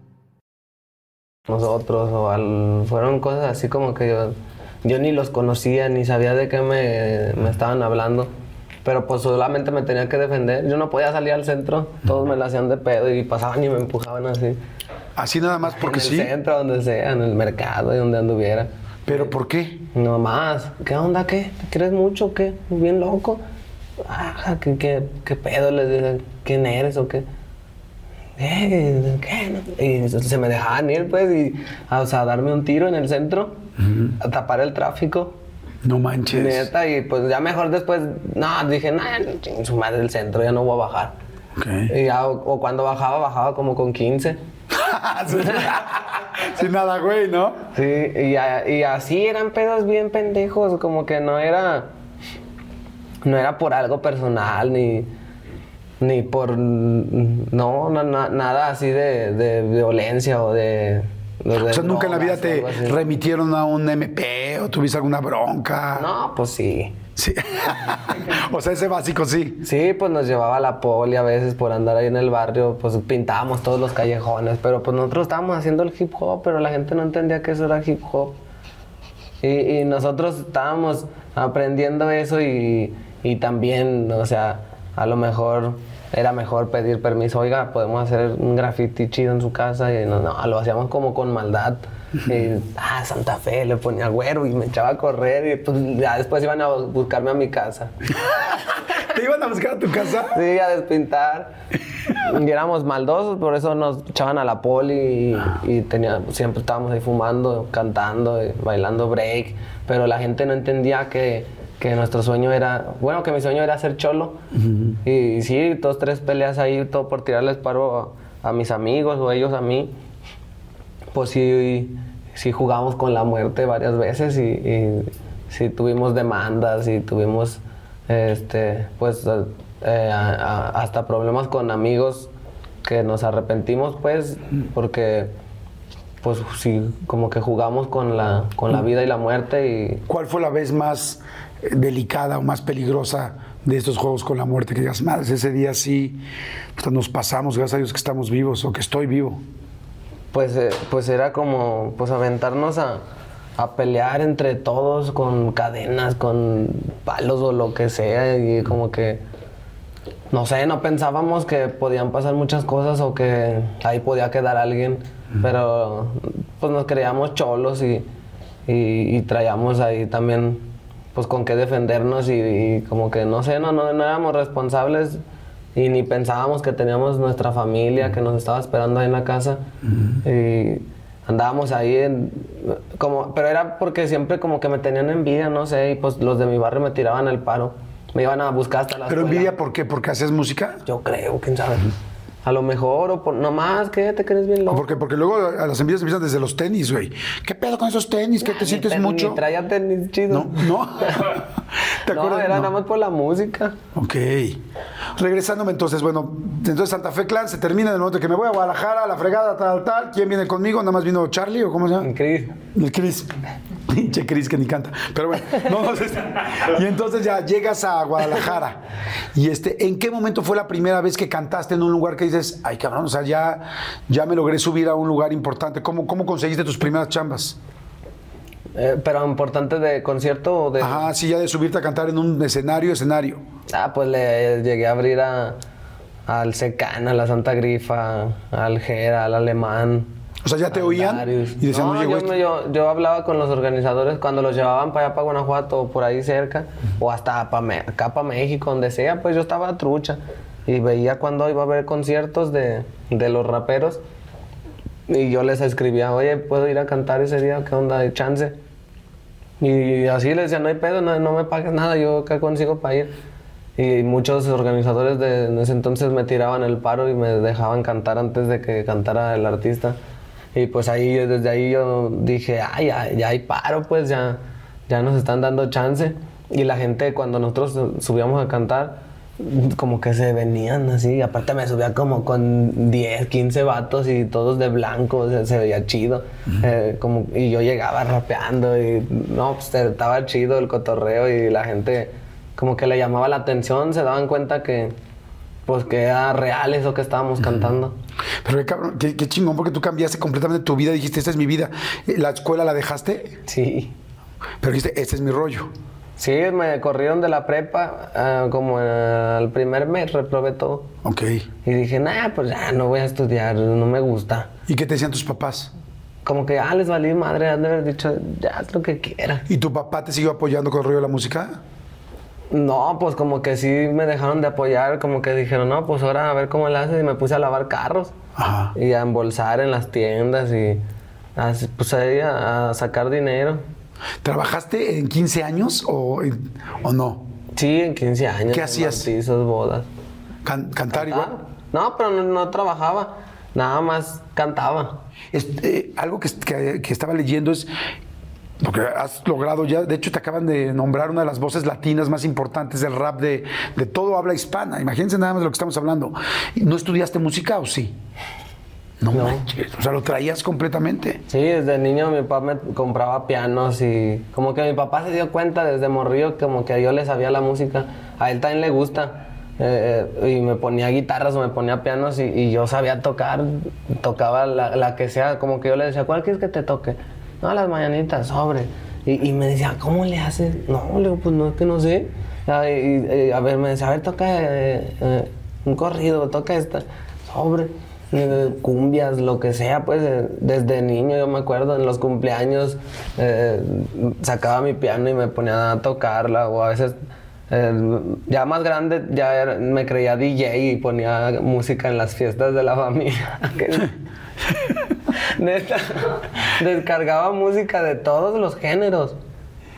Nosotros o al- fueron cosas así como que yo, yo ni los conocía ni sabía de qué me, me estaban hablando. Pero pues solamente me tenía que defender. Yo no podía salir al centro. Todos me la hacían de pedo y pasaban y me empujaban así. Así nada más porque en el sí. centro, donde sea, en el mercado y donde anduviera. ¿Pero por qué? No más. ¿Qué onda? ¿Qué? ¿Te crees mucho? o ¿Qué? ¿Bien loco? Ah, ¿qué, qué, qué pedo? Les dicen, ¿quién eres o qué? ¿Qué? ¿Qué? Y se me dejaban ir, pues, y, o sea, a darme un tiro en el centro, a tapar el tráfico. No manches. Neta, y pues ya mejor después, no, dije, no, ching, su madre el centro, ya no voy a bajar. Ok. Y ya, o, o cuando bajaba, bajaba como con 15. Sin nada, güey, ¿no? Sí, y, a- y así eran pedos bien pendejos, como que no era. No era por algo personal, ni. Ni por. No, na- nada así de, de violencia o de. O sea, nunca en la vida te remitieron a un MP o tuviste alguna bronca. No, pues sí. Sí. o sea, ese básico sí. Sí, pues nos llevaba la poli a veces por andar ahí en el barrio, pues pintábamos todos los callejones, pero pues nosotros estábamos haciendo el hip hop, pero la gente no entendía que eso era hip hop. Y, nosotros estábamos aprendiendo eso y, y también, o sea, a lo mejor era mejor pedir permiso, oiga, podemos hacer un graffiti chido en su casa y no, no lo hacíamos como con maldad. Y, ah, Santa Fe, le ponía güero y me echaba a correr y pues ya después iban a buscarme a mi casa. ¿Te iban a buscar a tu casa? Sí, a despintar. y éramos maldosos, por eso nos echaban a la poli y, tenía, siempre estábamos ahí fumando, cantando, bailando break, pero la gente no entendía que que nuestro sueño era, bueno, que mi sueño era ser cholo. y, sí, dos, tres peleas ahí, todo por tirarles paro a, mis amigos o ellos a mí. Pues sí, sí jugamos con la muerte varias veces y, sí tuvimos demandas y tuvimos, este, pues, eh, hasta problemas con amigos que nos arrepentimos, pues, porque pues sí, como que jugamos con la, con la vida y la muerte. Y... ¿Cuál fue la vez más delicada o más peligrosa de estos juegos con la muerte, que digas, madre, ese día sí pues, nos pasamos, gracias a Dios que estamos vivos o que estoy vivo. Pues, eh, pues era como pues aventarnos a, a, pelear entre todos con cadenas, con palos o lo que sea, y como que, no sé, no pensábamos que podían pasar muchas cosas o que ahí podía quedar alguien, pero pues nos creíamos cholos y, y, y traíamos ahí también pues con qué defendernos y, como que no sé, no, no, éramos responsables y ni pensábamos que teníamos nuestra familia que nos estaba esperando ahí en la casa. Y andábamos ahí en, como, pero era porque siempre como que me tenían envidia, no sé, y pues los de mi barrio me tiraban el paro. Me iban a buscar hasta la ¿Pero envidia por qué? ¿Porque haces música? Yo creo, quién sabe. A lo mejor, o por, nomás, que te crees bien loco. porque, porque luego a las envidias empiezan desde los tenis, güey. ¿Qué pedo con esos tenis? ¿Qué te sientes mucho? Ni traía tenis chido. No, no. ¿Te no, era nada más por la música. Ok. Regresándome entonces, bueno, entonces Santa Fe Clan se termina en el momento que me voy a Guadalajara, a la fregada, tal, tal. ¿Quién viene conmigo? Nada más vino Charlie o cómo se llama? El Cris. El Cris. Pinche Cris que ni canta. Pero bueno, no, y entonces ya llegas a Guadalajara. Y este, ¿en qué momento fue la primera vez que cantaste en un lugar que dices, ay cabrón, o sea, ya, ya me logré subir a un lugar importante? ¿Cómo, cómo conseguiste tus primeras chambas? Eh, pero importante de concierto o de. Ajá, sí, ya de subirte a cantar en un escenario, escenario. Ah, pues le llegué a abrir a, al Secan, a la Santa Grifa, al Gera, al Alemán. O sea, ya te oían y decían, no, yo, yo, yo, hablaba con los organizadores cuando los llevaban para allá, para Guanajuato, por ahí cerca, o hasta para acá para México, donde sea, pues yo estaba trucha. Y veía cuando iba a haber conciertos de, de los raperos. Y yo les escribía, oye, ¿puedo ir a cantar ese día? ¿Qué onda? ¿Hay chance? Y así les decía, no hay pedo, no, no me pagues nada, yo acá consigo para ir. Y muchos organizadores de ese entonces me tiraban el paro y me dejaban cantar antes de que cantara el artista. Y pues ahí, desde ahí yo dije, ay, ya, ya hay paro, pues ya, ya nos están dando chance. Y la gente, cuando nosotros subíamos a cantar, como que se venían así. Aparte me subía como con 10, 15 vatos y todos de blanco, se, veía chido. Eh, como, y yo llegaba rapeando y no, pues estaba chido el cotorreo y la gente como que le llamaba la atención, se daban cuenta que pues que era real eso que estábamos cantando. Pero qué, cabrón, qué, chingón, porque tú cambiaste completamente tu vida, dijiste, esta es mi vida. ¿La escuela la dejaste? Sí. Pero dijiste, este es mi rollo. Sí, me corrieron de la prepa ah, como al primer mes, reprobé todo. Ok. Y dije, nah, pues ya no voy a estudiar, no me gusta. ¿Y qué te decían tus papás? Como que, ah, les valí madre, han de haber dicho, ya haz lo que quieras. ¿Y tu papá te siguió apoyando con el rollo de la música? No, pues como que sí me dejaron de apoyar, como que dijeron, no, pues ahora a ver cómo le haces y me puse a lavar carros. Ajá. Y a embolsar en las tiendas y pues ahí a sacar dinero. ¿Trabajaste en 15 años o, o no? Sí, en 15 años. ¿Qué hacías? Bautizos, bodas. ¿Cantar igual? No, pero no, trabajaba. Nada más cantaba. Este, algo que, que, estaba leyendo es porque has logrado ya, de hecho te acaban de nombrar una de las voces latinas más importantes del rap de, de todo habla hispana. Imagínense nada más de lo que estamos hablando. ¿No estudiaste música o sí? No, manches. O sea, lo traías completamente. Sí, desde niño mi papá me compraba pianos y como que mi papá se dio cuenta desde morrillo como que yo le sabía la música. A él también le gusta. Eh, eh, y me ponía guitarras o me ponía pianos y, yo sabía tocar, tocaba la, que sea, como que yo le decía, ¿cuál quieres que te toque? No, las mañanitas, sobre. Y, me decía, ¿cómo le haces? No, le digo, pues no, es que no sé. Y, a ver, me decía, a ver, toca eh, un corrido, toca esta, sobre cumbias, lo que sea, pues desde niño yo me acuerdo en los cumpleaños sacaba mi piano y me ponía a tocarla o a veces ya más grande, ya me creía DJ y ponía música en las fiestas de la familia. Neta, descargaba música de todos los géneros.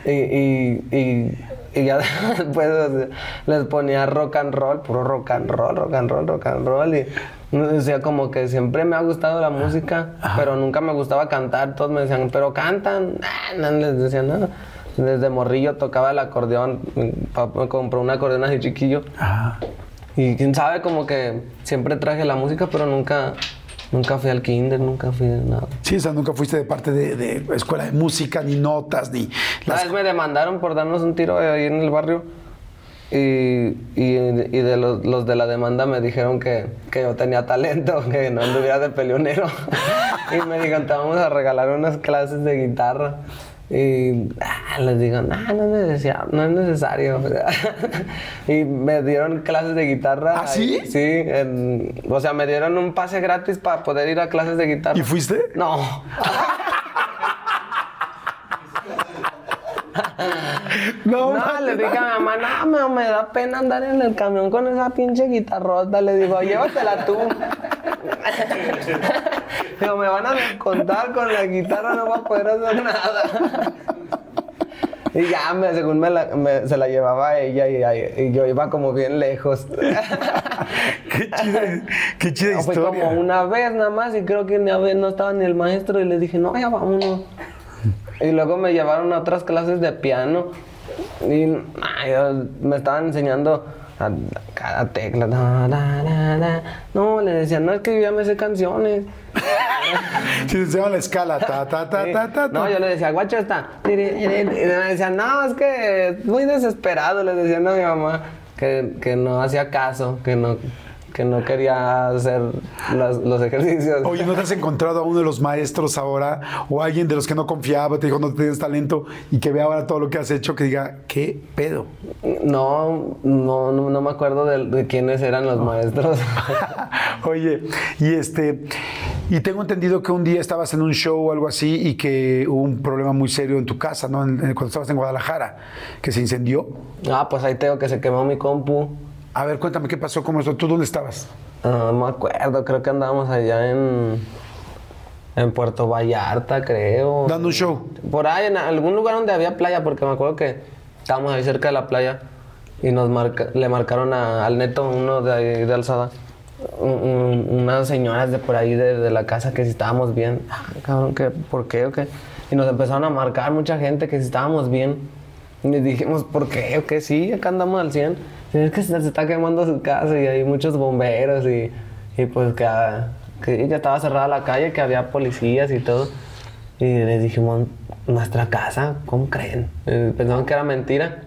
Y, y, y, ya después les ponía rock and roll, puro rock and roll, rock and roll, rock and roll. Y decía como que siempre me ha gustado la música, pero nunca me gustaba cantar. Todos me decían, pero cantan. no les decía nada. Desde morrillo tocaba el acordeón. Mi papá me compró un acordeón así chiquillo. Y quién sabe, como que siempre traje la música, pero nunca, nunca fui al kinder, nunca fui de nada. Sí, o sea, nunca fuiste de parte de, escuela de música, ni notas, ni... Las... Una vez me demandaron por darnos un tiro ahí en el barrio. Y, y, de los, los, de la demanda me dijeron que, que, yo tenía talento, que no anduviera de peleonero. y me dijeron, te vamos a regalar unas clases de guitarra. Y ah, les digo, no, no es, no es necesario. y me dieron clases de guitarra. ¿Ah, sí? sí. o sea, me dieron un pase gratis para poder ir a clases de guitarra. ¿Y fuiste? No. no, no le dije a mi mamá, no, me, me, da pena andar en el camión con esa pinche guitarrota. Le digo, llévatela tú. Digo, me van a contar con la guitarra, no voy a poder hacer nada. Y ya, me, según me, la, se la llevaba ella y, yo iba como bien lejos. qué chida, qué chida historia. Fue como una vez nada más y creo que no estaba ni el maestro y le dije, no, ya vámonos. Y luego me llevaron a otras clases de piano y me estaban enseñando a cada tecla. no, le decían, no, es que yo ya me sé canciones. Si se llama la escala, ta, ta, ta, ta, ta, No, yo le decía, guacho está. Y me decían, no, es que muy desesperado, le decían a mi mamá, que, que no hacía caso, que no, que no quería hacer los ejercicios. Oye, ¿no te has encontrado a uno de los maestros ahora o alguien de los que no confiaba, te dijo no tienes talento y que ve ahora todo lo que has hecho, que diga, ¿qué pedo? No, no, no, me acuerdo de, quiénes eran los maestros. Oye, y este, y tengo entendido que un día estabas en un show o algo así y que hubo un problema muy serio en tu casa, ¿no? cuando estabas en Guadalajara, que se incendió. Ah, pues ahí tengo que se quemó mi compu. A ver, cuéntame qué pasó, cómo eso. ¿Tú dónde estabas? No me acuerdo, creo que andábamos allá en, en Puerto Vallarta, creo. ¿Dando un show? Por ahí, en algún lugar donde había playa, porque me acuerdo que estábamos ahí cerca de la playa y nos le marcaron al neto, uno de ahí de Alzada, unas señoras de por ahí de, la casa que si estábamos bien. Ah, cabrón, ¿qué? ¿por qué o qué? Y nos empezaron a marcar mucha gente que si estábamos bien. Y les dijimos, ¿por qué o qué? Sí, acá andamos al 100 es que se, está quemando su casa y hay muchos bomberos y, y pues que, que, ya estaba cerrada la calle, que había policías y todo. Y les dijimos, nuestra casa, ¿cómo creen? Eh, pensaban que era mentira.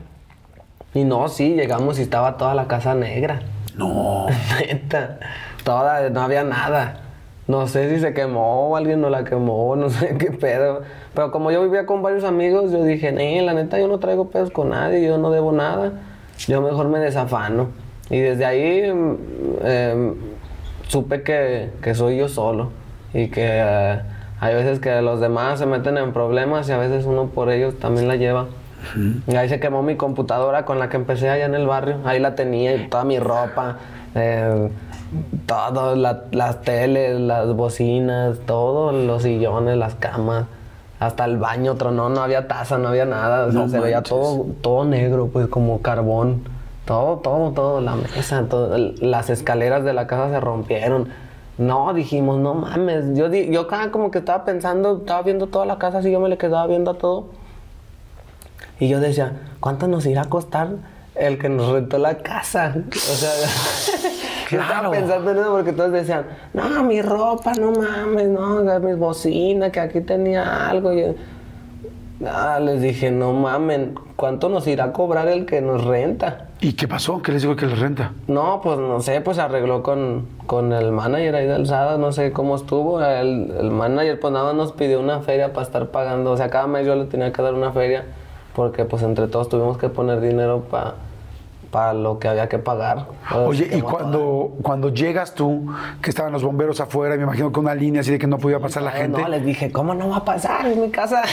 Y no, sí, llegamos y estaba toda la casa negra. No. Neta. Toda, no había nada. No sé si se quemó o alguien no la quemó, no sé qué pedo. Pero como yo vivía con varios amigos, yo dije, eh, la neta, yo no traigo pedos con nadie, yo no debo nada yo mejor me desafano. Y desde ahí em, supe que, soy yo solo y que eh, hay veces que los demás se meten en problemas y a veces uno por ellos también la lleva. Y ahí se quemó mi computadora con la que empecé allá en el barrio. Ahí la tenía y toda mi ropa, eh, todo, las teles, las bocinas, todos los sillones, las camas hasta el baño otro no, no había taza, no había nada, o sea, se veía todo, todo negro, pues como carbón, todo, todo, todo, la mesa, las escaleras de la casa se rompieron. No, dijimos, no mames, yo, yo acá como que estaba pensando, estaba viendo toda la casa, así yo me le quedaba viendo a todo. Y yo decía, ¿cuánto nos irá a costar el que nos rentó la casa? O sea, Yo estaba pensando en eso porque todos decían, no, mi ropa, no mames, no, mi bocina, que aquí tenía algo. Y yo, ah, les dije, no mamen, ¿cuánto nos irá a cobrar el que nos renta? ¿Y qué pasó? ¿Qué les digo que les renta? No, pues no sé, pues arregló con, con el manager ahí de Alzada, no sé cómo estuvo. El, el manager pues nada más nos pidió una feria para estar pagando, o sea, cada mes yo le tenía que dar una feria porque pues entre todos tuvimos que poner dinero para para lo que había que pagar. Oye, y cuando, cuando llegas tú, que estaban los bomberos afuera, me imagino con una línea así de que no podía pasar la gente. No, les dije, ¿cómo no va a pasar? Es mi casa.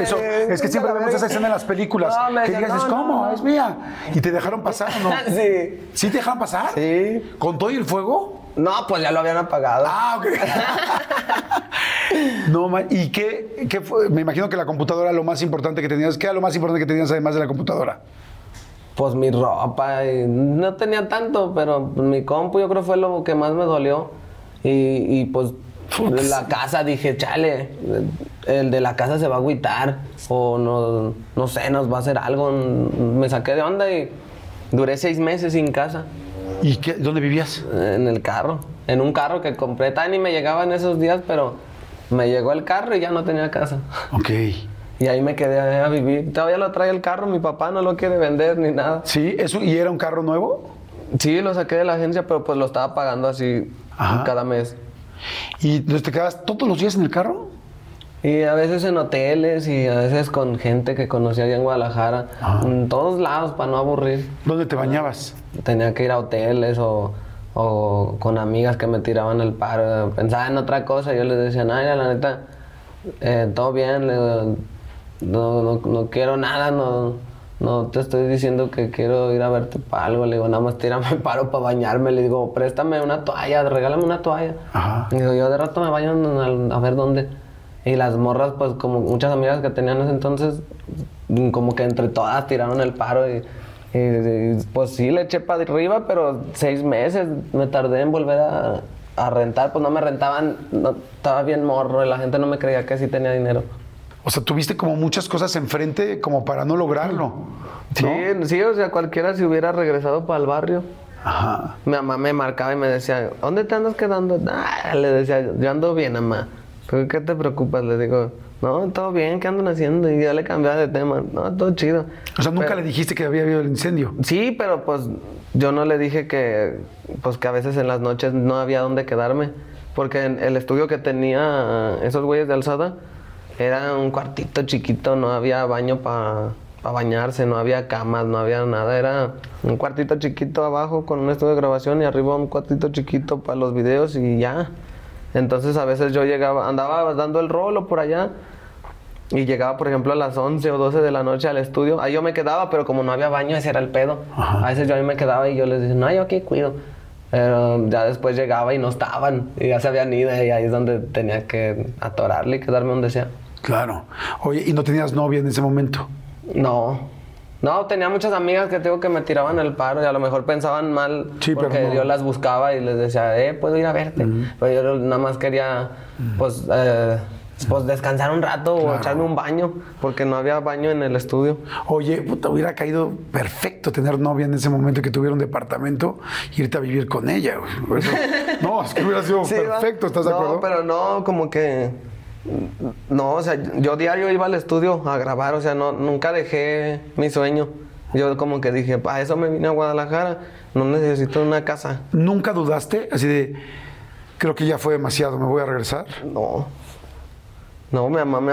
Eso, es que siempre vemos esa escena en las películas. que digas, ¿cómo? Es mía. ¿Y te dejaron pasar o no? sí. ¿Sí te dejaron pasar? Sí. ¿Con todo y el fuego? No, pues ya lo habían apagado. Ah, ok. no, ¿y qué, qué fue? Me imagino que la computadora lo más importante que tenías. ¿Qué era lo más importante que tenías además de la computadora? Pues mi ropa, no tenía tanto, pero mi compu yo creo fue lo que más me dolió. Y, pues la casa dije, chale, el de la casa se va a agüitar o no, no sé, nos va a hacer algo. Me saqué de onda y duré seis meses sin casa. ¿Y qué, dónde vivías? En el carro, en un carro que compré. Tan y me llegaba en esos días, pero me llegó el carro y ya no tenía casa. Ok. Y ahí me quedé a vivir. Todavía lo trae el carro, mi papá no lo quiere vender ni nada. Sí, eso, ¿y era un carro nuevo? Sí, lo saqué de la agencia, pero pues lo estaba pagando así cada mes. ¿Y te quedabas todos los días en el carro? Y a veces en hoteles y a veces con gente que conocía allá en Guadalajara. En todos lados para no aburrir. ¿Dónde te bañabas? Tenía que ir a hoteles o, o con amigas que me tiraban el paro. Pensaba en otra cosa. Yo les decía, ay, la neta, eh, todo bien no, no, no quiero nada, no, no te estoy diciendo que quiero ir a verte para algo. Le digo, nada más tírame el paro para bañarme. Le digo, préstame una toalla, regálame una toalla. Le digo, yo de rato me baño a, ver dónde. Y las morras, pues como muchas amigas que tenían ese entonces, como que entre todas tiraron el paro y, pues sí, le eché para arriba, pero seis meses me tardé en volver a, a rentar. Pues no me rentaban, no, estaba bien morro y la gente no me creía que sí tenía dinero. O sea, tuviste como muchas cosas enfrente como para no lograrlo. Sí, sí, o sea, cualquiera si hubiera regresado para el barrio. Ajá. Mi mamá me marcaba y me decía, ¿dónde te andas quedando? Ah, le decía, yo ando bien, mamá. ¿Pero qué te preocupas? Le digo, no, todo bien, ¿qué andan haciendo? Y ya le cambiaba de tema. No, todo chido. O sea, nunca le dijiste que había habido el incendio. Sí, pero pues yo no le dije que, pues que a veces en las noches no había dónde quedarme. Porque en el estudio que tenía esos güeyes de alzada, era un cuartito chiquito, no había baño para bañarse, no había camas, no había nada. Era un cuartito chiquito abajo con un estudio de grabación y arriba un cuartito chiquito para los videos y ya. Entonces a veces yo llegaba, andaba dando el rolo por allá y llegaba, por ejemplo, a las 11 o 12 de la noche al estudio. Ahí yo me quedaba, pero como no había baño, ese era el pedo. A veces yo ahí me quedaba y yo les decía, no, yo aquí cuido. Pero ya después llegaba y no estaban y ya se habían ido y ahí es donde tenía que atorarle y quedarme donde sea. Claro. Oye, ¿y no tenías novia en ese momento? No. No, tenía muchas amigas que tengo que me tiraban el paro y a lo mejor pensaban mal porque yo las buscaba y les decía, eh, puedo ir a verte. Pero yo nada más quería, pues, eh, pues descansar un rato o echarme un baño, porque no había baño en el estudio. Oye, puta, hubiera caído perfecto tener novia en ese momento que tuviera un departamento y irte a vivir con ella. no, es que hubiera sido perfecto, ¿estás de acuerdo? No, pero no, como que no, o sea, yo diario iba al estudio a grabar, o sea, no, nunca dejé mi sueño. Yo como que dije, a eso me vine a Guadalajara, no necesito una casa. ¿Nunca dudaste? Así de, creo que ya fue demasiado, ¿me voy a regresar? No. No, mi mamá me...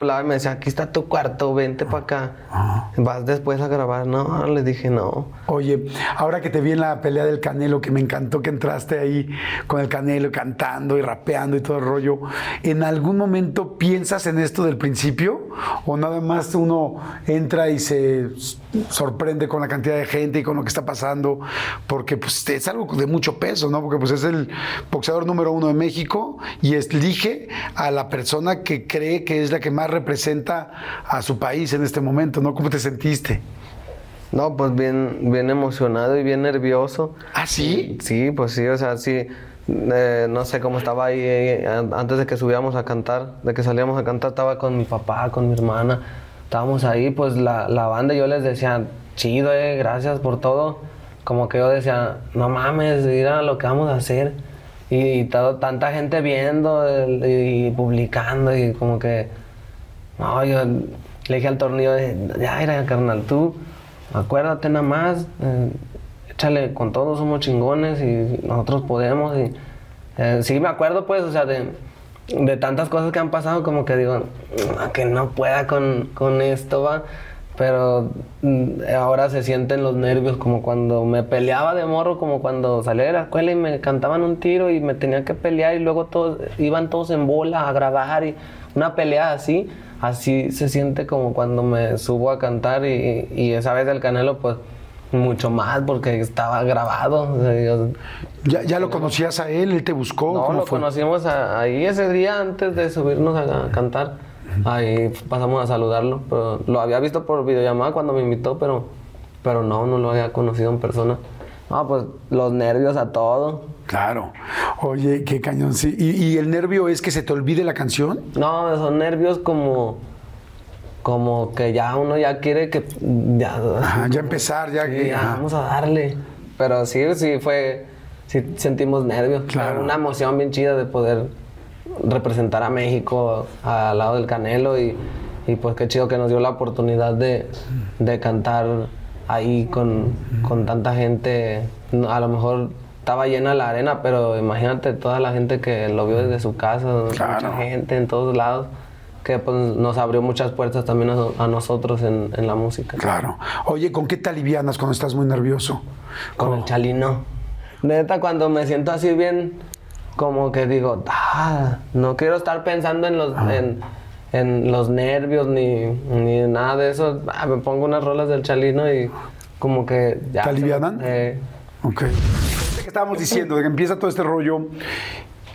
Y me decía, aquí está tu cuarto, vente para acá. Vas después a grabar. No, le dije no. Oye, ahora que te vi en la pelea del Canelo, que me encantó que entraste ahí con el Canelo cantando y rapeando y todo el rollo, ¿en algún momento piensas en esto del principio? ¿O nada más uno entra y se sorprende con la cantidad de gente y con lo que está pasando? Porque pues es algo de mucho peso, ¿no? Porque pues es el boxeador número uno de México y elige a la persona que cree que es la que más representa a su país en este momento, ¿no? ¿Cómo te sentiste? No, pues bien, bien emocionado y bien nervioso. ¿Ah, sí? Sí, pues sí, o sea, sí. eh, no sé cómo estaba ahí eh, an- antes de que subíamos a cantar, de que salíamos a cantar, estaba con mi papá, con mi hermana. Estábamos ahí, pues la, la banda, yo les decía, chido, eh, gracias por todo. Como que yo decía, no mames, mira lo que vamos a hacer. Y, y todo- tanta gente viendo el- y, publicando y como que... No, yo le dije al tornillo, ya era carnal, tú acuérdate nada más, eh, échale con todo, somos chingones y nosotros podemos. Y, eh, sí me acuerdo pues, o sea, de, de tantas cosas que han pasado, como que digo, "Ah, que no pueda con, con esto, va. Pero mm, ahora se sienten los nervios, como cuando me peleaba de morro, como cuando salía de la escuela y me cantaban un tiro y me tenía que pelear y luego todos iban todos en bola a grabar y una pelea así, así se siente como cuando me subo a cantar y, y esa vez el Canelo pues mucho más porque estaba grabado. o sea, yo- ¿Ya, ya lo conocías a él? ¿Él te buscó? no, ¿Cómo lo fue? conocimos a- ahí ese día antes de subirnos a, a cantar. Ahí pasamos a saludarlo. Pero lo había visto por videollamada cuando me invitó, pero, pero no, no lo había conocido en persona. No, pues los nervios a todo. Claro. Oye, qué cañón, sí. ¿Y, y el nervio es que se te olvide la canción? No, son nervios como, como que ya uno ya quiere que ya, Ajá, ya empezar, ya que- ya, vamos a darle. Pero sí, sí fue, sí sentimos nervios. Claro. Una emoción bien chida de poder representar a México al lado del Canelo y, y pues qué chido que nos dio la oportunidad de, de cantar ahí con, con tanta gente. A lo mejor estaba llena la arena, pero imagínate toda la gente que lo vio desde su casa, Claro. mucha gente en todos lados, que pues nos abrió muchas puertas también a, a nosotros en, en la música. Claro. Oye, ¿con qué te alivianas cuando estás muy nervioso? Con el chalino. Neta, cuando me siento así bien, como que digo, ah, no quiero estar pensando en los, en, en los nervios ni, ni nada de eso. Ah, me pongo unas rolas del chalino y como que ya. ¿Te alivianan? Eh, Ok. ¿Qué estábamos diciendo? De que empieza todo este rollo.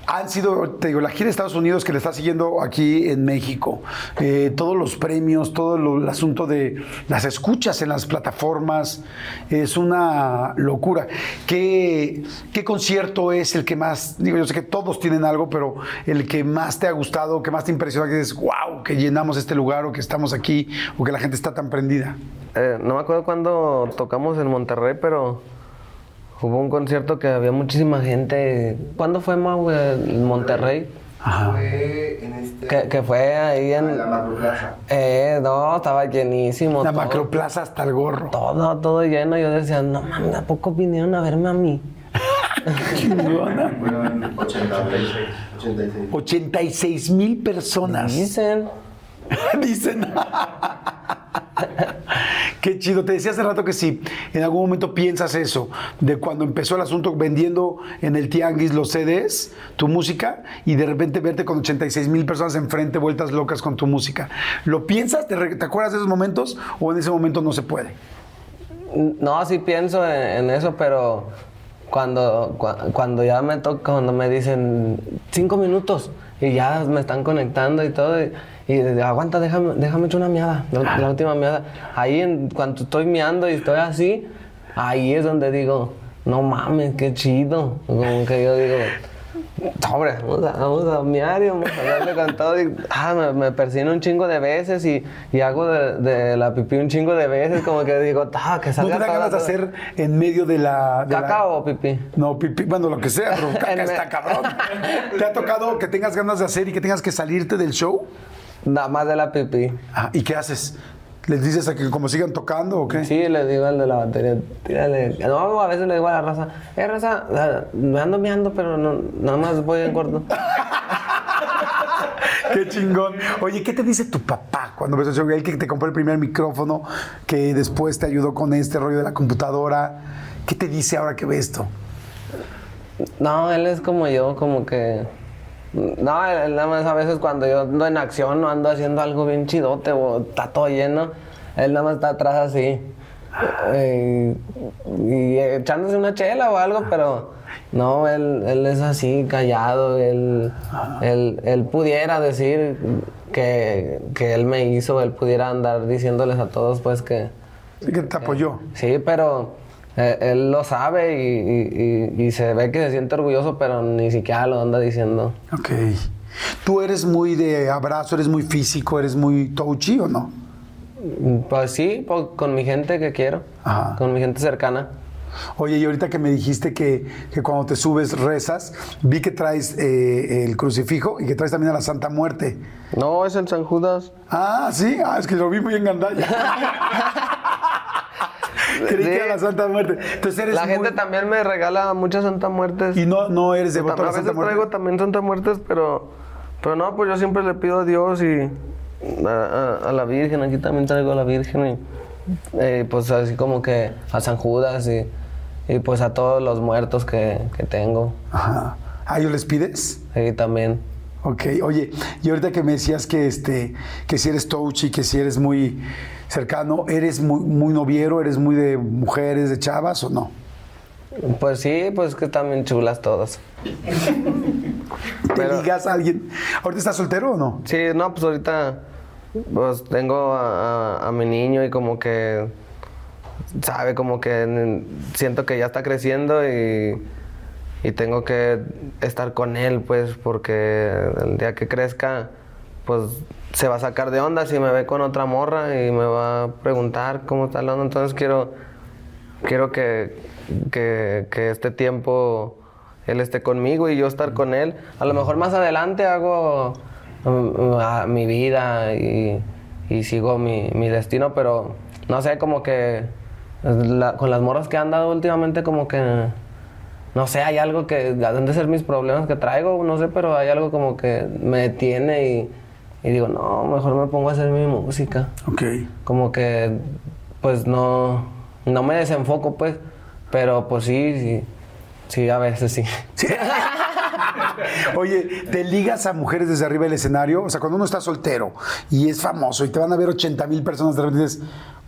Han sido, te digo, la gira de Estados Unidos que le está siguiendo aquí en México, eh, todos los premios, todo el asunto de las escuchas en las plataformas, es una locura. ¿Qué, ¿Qué concierto es el que más, digo, yo sé que todos tienen algo, pero el que más te ha gustado, que más te impresiona, que dices, wow, que llenamos este lugar o que estamos aquí o que la gente está tan prendida? eh, no me acuerdo cuando tocamos en Monterrey, pero hubo un concierto que había muchísima gente. ¿Cuándo fue, Mau, en Monterrey? Fue en este. Que, que fue ahí en en... la Macroplaza. Eh, no, estaba llenísimo. La todo. macroplaza hasta el gorro. Todo, todo lleno. Yo decía, no mames, ¿a poco vinieron a verme a mí? Fueron 86. 86. 86 mil personas. Dicen. Dicen. Qué chido. Te decía hace rato que si en algún momento piensas eso, de cuando empezó el asunto vendiendo en el Tianguis los CDs, tu música, y de repente verte con 86 mil personas enfrente, vueltas locas con tu música. ¿Lo piensas? ¿Te, acuerdas de esos momentos? ¿O en ese momento no se puede? No, sí pienso en, eso, pero cuando, cua- cuando ya me toca, cuando me dicen cinco minutos y ya me están conectando y todo, y, y aguanta, déjame, déjame echar una miada, la, la última miada. Ahí, en, cuando estoy miando y estoy así, ahí es donde digo, no mames, qué chido. Como que yo digo, Sobre, vamos a, vamos a miar y vamos a darle con todo. Y, ah, me, me persino un chingo de veces y, y hago de, de la pipí un chingo de veces. Como que digo, ah, que ¿No salga te da ganas de toda". hacer en medio de la. de la- ¿Caca o pipí? No, pipí, bueno, lo que sea, pero caca está cabrón. ¿Te ha tocado que tengas ganas de hacer y que tengas que salirte del show? Nada más de la pipí. Ah, ¿Y qué haces? ¿Les dices a que como sigan tocando o qué? Sí, le digo al de la batería, tírale. No, a veces le digo a la raza, eh, raza, me ando meando, pero no, nada más voy en corto. Qué chingón. Oye, ¿qué te dice tu papá cuando ves show? El que te compró el primer micrófono, que después te ayudó con este rollo de la computadora. ¿Qué te dice ahora que ve esto? No, él es como yo, como que. No, nada más a veces cuando yo ando en acción o ando haciendo algo bien chidote o está todo lleno, él nada más está atrás así. eh, y echándose una chela o algo, pero no, él, él es así, callado. Él, él, él pudiera decir que, que él me hizo, él pudiera andar diciéndoles a todos, pues que. Sí, que te apoyó. Sí, pero eh, él lo sabe y, y- y- y se ve que se siente orgulloso, pero ni siquiera lo anda diciendo. Ok. ¿Tú eres muy de abrazo, eres muy físico, eres muy touchy o no? Pues sí, con mi gente que quiero, Ajá. con mi gente cercana. Oye, y ahorita que me dijiste que, que cuando te subes rezas, vi que traes eh, el crucifijo y que traes también a la Santa Muerte. No, es el San Judas. Ah, sí, ah, es que lo vi muy en gandalla. Creí que Sí. era la Santa Muerte. Entonces eres La muy- gente también me regala muchas Santa Muertes. Y no, no eres devoto a a la veces Santa Muerte. traigo también Santa Muertes, pero, pero no, pues yo siempre le pido a Dios y a, a- a la Virgen. Aquí también traigo a la Virgen y eh, pues así como que a San Judas y, y pues a todos los muertos que, que tengo. Ajá. ¿A ellos les pides? Ahí también. Ok, oye, y ahorita que me decías que este, que si eres touchy, que si eres muy cercano, ¿eres muy, muy noviero, eres muy de mujeres, de chavas o no? Pues sí, pues que bien chulas todas. ¿Te Pero- ligas a alguien? ¿Ahorita estás soltero o no? Sí, no, pues ahorita pues tengo a, a- a mi niño y como que sabe, como que siento que ya está creciendo y, y tengo que estar con él, pues, porque el día que crezca, pues se va a sacar de onda si me ve con otra morra y me va a preguntar cómo está la onda. Entonces quiero, quiero que, que, este tiempo él esté conmigo y yo estar con él. A lo mejor más adelante hago mm, mi vida y, y sigo mi, mi destino, pero no sé, como que la- con las morras que han dado últimamente, como que no sé, hay algo que han de ser mis problemas que traigo, no sé, pero hay algo como que me detiene y, y digo, no, mejor me pongo a hacer mi música Ok. como que pues no no me desenfoco pues pero pues sí sí sí a veces sí Oye, ¿te ligas a mujeres desde arriba del escenario? O sea, cuando uno está soltero y es famoso y te van a ver 80 mil personas, de repente dices,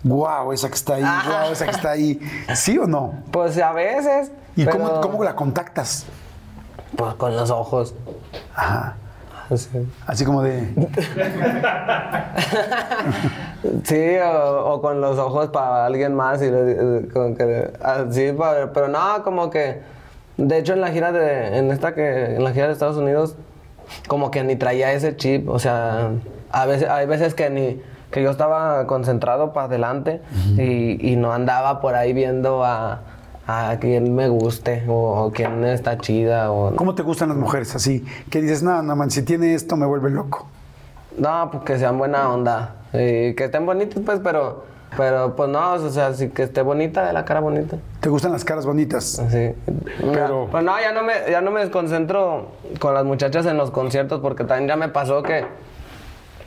wow, esa que está ahí, wow, esa que está ahí. ¿Sí o no? pues a veces ¿Y pero, cómo, cómo la contactas? pues con los ojos Ajá. Así. Así como de. Sí, o, o con los ojos para alguien más y le- como que así, pa- pero no, como que de hecho en la gira de en esta que en la gira de Estados Unidos como que ni traía ese chip, o sea, a veces hay veces que ni que yo estaba concentrado para adelante y, y no andaba por ahí viendo a, a quién me guste o, o quién está chida o ¿Cómo te gustan las mujeres así? Que dices, no, no, man, si tiene esto me vuelve loco. No, pues que sean buena onda. Y que estén bonitos, pues, pero, pero pues no, o sea, sí que esté bonita, de la cara bonita. ¿Te gustan las caras bonitas? Sí. Pero- Pues no, ya no, me, ya no me desconcentro con las muchachas en los conciertos porque también ya me pasó que,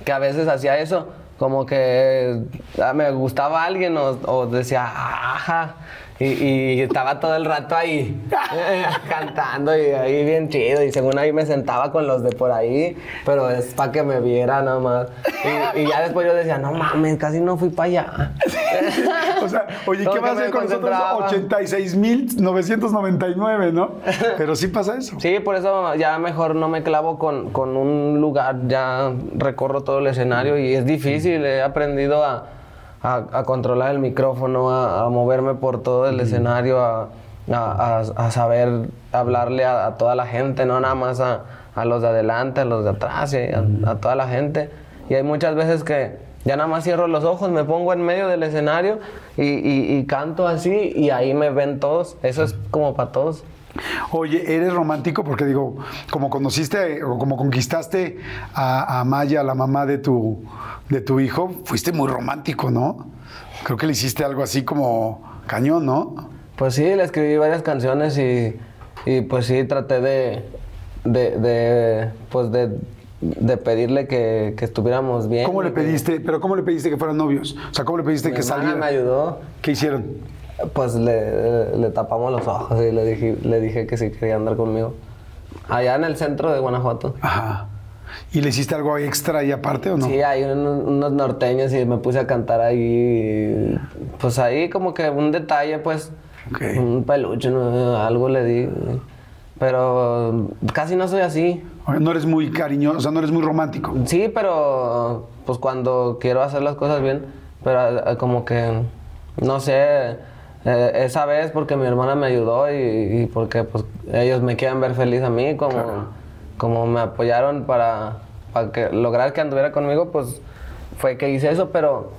que a veces hacía eso. Como que ah, me gustaba alguien o, o decía, ajá. Y, y estaba todo el rato ahí eh, cantando y ahí bien chido. Y según ahí me sentaba con los de por ahí, pero es para que me viera nada más. Y, y ya después yo decía, no mames, casi no fui para allá. O sea, oye, ¿qué va a hacer con nosotros? concentraba. 86.999, ¿no? Pero sí pasa eso. Sí, por eso ya mejor no me clavo con, con un lugar, ya recorro todo el escenario y es difícil, he aprendido a, a- a controlar el micrófono, a, a moverme por todo el escenario, a, a, a- a saber hablarle a, toda la gente, no nada más a, a los de adelante, a los de atrás, y a, a toda la gente. Y hay muchas veces que ya nada más cierro los ojos, me pongo en medio del escenario y, y- y canto así y ahí me ven todos. Eso es como para todos. Oye, eres romántico porque digo, como conociste o como conquistaste a, a Maya, la mamá de tu, de tu hijo, fuiste muy romántico, ¿no? Creo que le hiciste algo así como cañón, ¿no? Pues sí, le escribí varias canciones y, y pues sí, traté de, de, de, pues de, de pedirle que, que estuviéramos bien. ¿Cómo le y que- pediste, pero cómo le pediste que fueran novios? O sea, ¿cómo le pediste Mi que salieran? me ayudó. ¿Qué hicieron? Pues le, le tapamos los ojos y le dije, le dije que sí quería andar conmigo. Allá en el centro de Guanajuato. Ajá. ¿Y le hiciste algo extra ahí aparte o no? Sí, hay un- unos norteños y me puse a cantar ahí. Pues ahí como que un detalle, pues. Ok. Un peluche, algo le di. Pero casi no soy así. No eres muy cariñoso, o sea, no eres muy romántico. Sí, pero pues cuando quiero hacer las cosas bien, pero eh, como que, no sé, eh, esa vez porque mi hermana me ayudó y, y porque pues ellos me quieren ver feliz a mí, como, como me apoyaron para, para que, lograr que anduviera conmigo, pues fue que hice eso, pero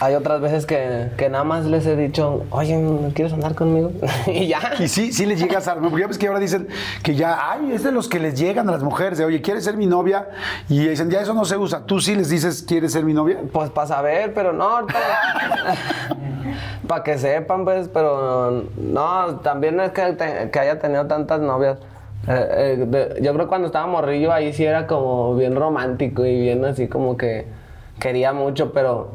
hay otras veces que, que nada más les he dicho, oye, ¿no quieres andar conmigo? y ya. Y sí, sí les llegas a... Porque ya ves que ahora dicen que ya, ay, es de los que les llegan a las mujeres, de, oye, ¿quieres ser mi novia? Y dicen, ya eso no se usa. ¿Tú sí les dices, ¿quieres ser mi novia? Pues para saber, pero no, para que sepan, pues, pero no, también no es que, te- que haya tenido tantas novias. Eh, eh, de- yo creo que cuando estaba morrillo ahí sí era como bien romántico y bien así como que quería mucho, pero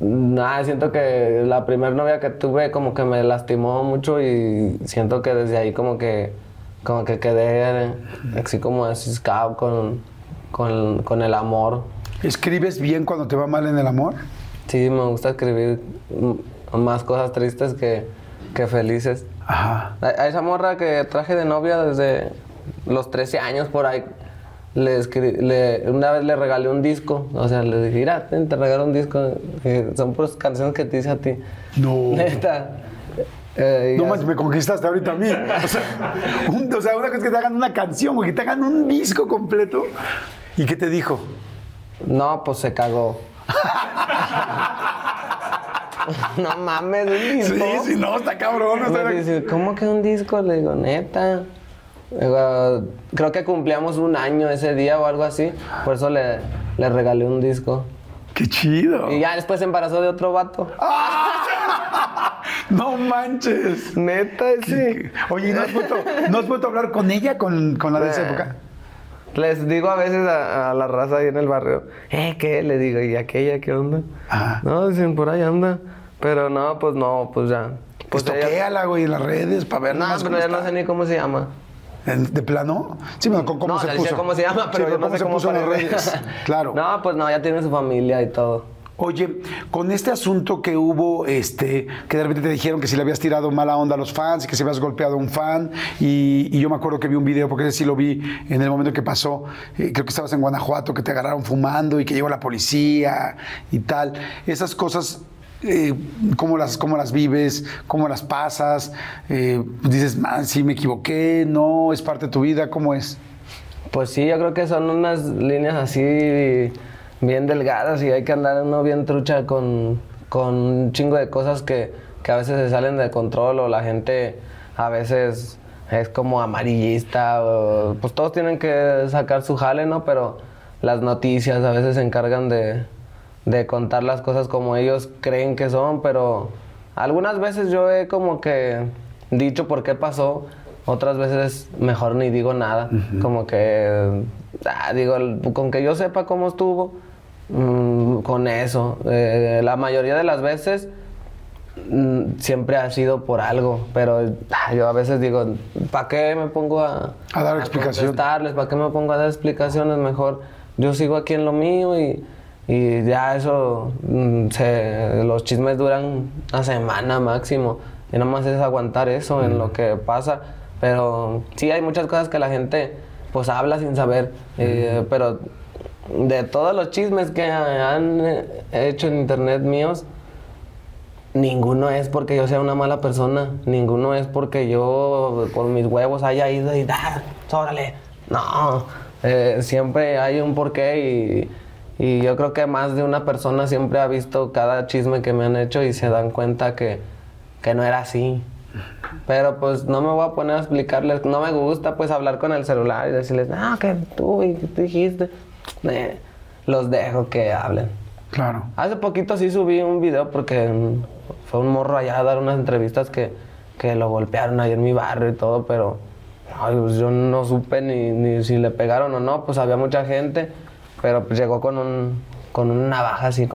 nada, siento que la primera novia que tuve como que me lastimó mucho y siento que desde ahí como que como que quedé así como aciscado con, con, con el amor. ¿Escribes bien cuando te va mal en el amor? Sí, me gusta escribir más cosas tristes que, que felices. Ajá. A, a esa morra que traje de novia desde los 13 años por ahí, le le- una vez le regalé un disco. O sea, le dije, mira, te regalo un disco. eh, son puras canciones que te hice a ti. No. Neta. Eh, No manches, me conquistaste ahorita a mí. O sea, un- o sea, una cosa es que te hagan una canción, o que te hagan un disco completo. ¿Y qué te dijo? No, pues se cagó. no mames, un disco. Sí, sí, no, está cabrón. dice, ¿cómo que un disco? Le digo, neta. Digo, creo que cumplíamos un año ese día o algo así. Por eso le, le regalé un disco. Qué chido. Y ya después se embarazó de otro vato. No manches. Neta, sí. Oye, ¿y ¿no has vuelto, ¿no has vuelto a hablar con ella, con, con la de esa Nah. época? Les digo a veces a, a la raza ahí en el barrio, ¿eh, qué? Le digo, ¿y aquella qué onda? Ajá. No, dicen, por ahí anda. Pero no, pues no, pues ya. Pues Pues ella- toquéala, güey, en las redes para ver No, nomás pero ya no sé ni cómo se llama. ¿En- ¿De plano? Sí, bueno, ¿cómo, cómo no, se le puso? decía cómo se llama, pero Sí, yo no ¿cómo sé se cómo puso en las parece. redes? Claro. No, pues no, ya tiene su familia y todo. Oye, con este asunto que hubo, este, que de repente te dijeron que si le habías tirado mala onda a los fans y que si habías golpeado a un fan, y, y yo me acuerdo que vi un video, porque ese sí lo vi en el momento que pasó, eh, creo que estabas en Guanajuato, que te agarraron fumando y que llegó la policía y tal. Esas cosas, eh, ¿cómo, las, ¿cómo las vives? ¿Cómo las pasas? Eh, dices, man, sí me equivoqué, no, es parte de tu vida, ¿cómo es? Pues sí, yo creo que son unas líneas así bien delgadas y hay que andar uno bien trucha con, con un chingo de cosas que, que a veces se salen de control o la gente a veces es como amarillista pues todos tienen que sacar su jale, ¿no? Pero las noticias a veces se encargan de, de contar las cosas como ellos creen que son, pero algunas veces yo he como que dicho por qué pasó, otras veces mejor ni digo nada, como que ah, digo, con que yo sepa cómo estuvo, mm, con eso. Eh, la mayoría de las veces mm, siempre ha sido por algo, pero ah, yo a veces digo, ¿para qué me pongo a, A dar explicación. contestarles? ¿Para qué me pongo a dar explicaciones? Mejor yo sigo aquí en lo mío y, y ya eso, mm, se- los chismes duran una semana máximo. Y nada más es aguantar eso en lo que pasa. Pero sí hay muchas cosas que la gente pues habla sin saber. eh, pero de todos los chismes que han hecho en internet míos, ninguno es porque yo sea una mala persona, ninguno es porque yo con mis huevos haya ido y da, órale. No, eh, siempre hay un porqué y, y yo creo que más de una persona siempre ha visto cada chisme que me han hecho y se dan cuenta que, que no era así. Pero pues no me voy a poner a explicarles, no me gusta pues hablar con el celular y decirles, no, que tú y que dijiste. Eh, los dejo que hablen. Claro. Hace poquito sí subí un video porque mm, fue un morro allá a dar unas entrevistas que, que lo golpearon ahí en mi barrio y todo, pero pues yo no supe ni, ni si le pegaron o no, pues había mucha gente, pero pues llegó con un, con una navaja así.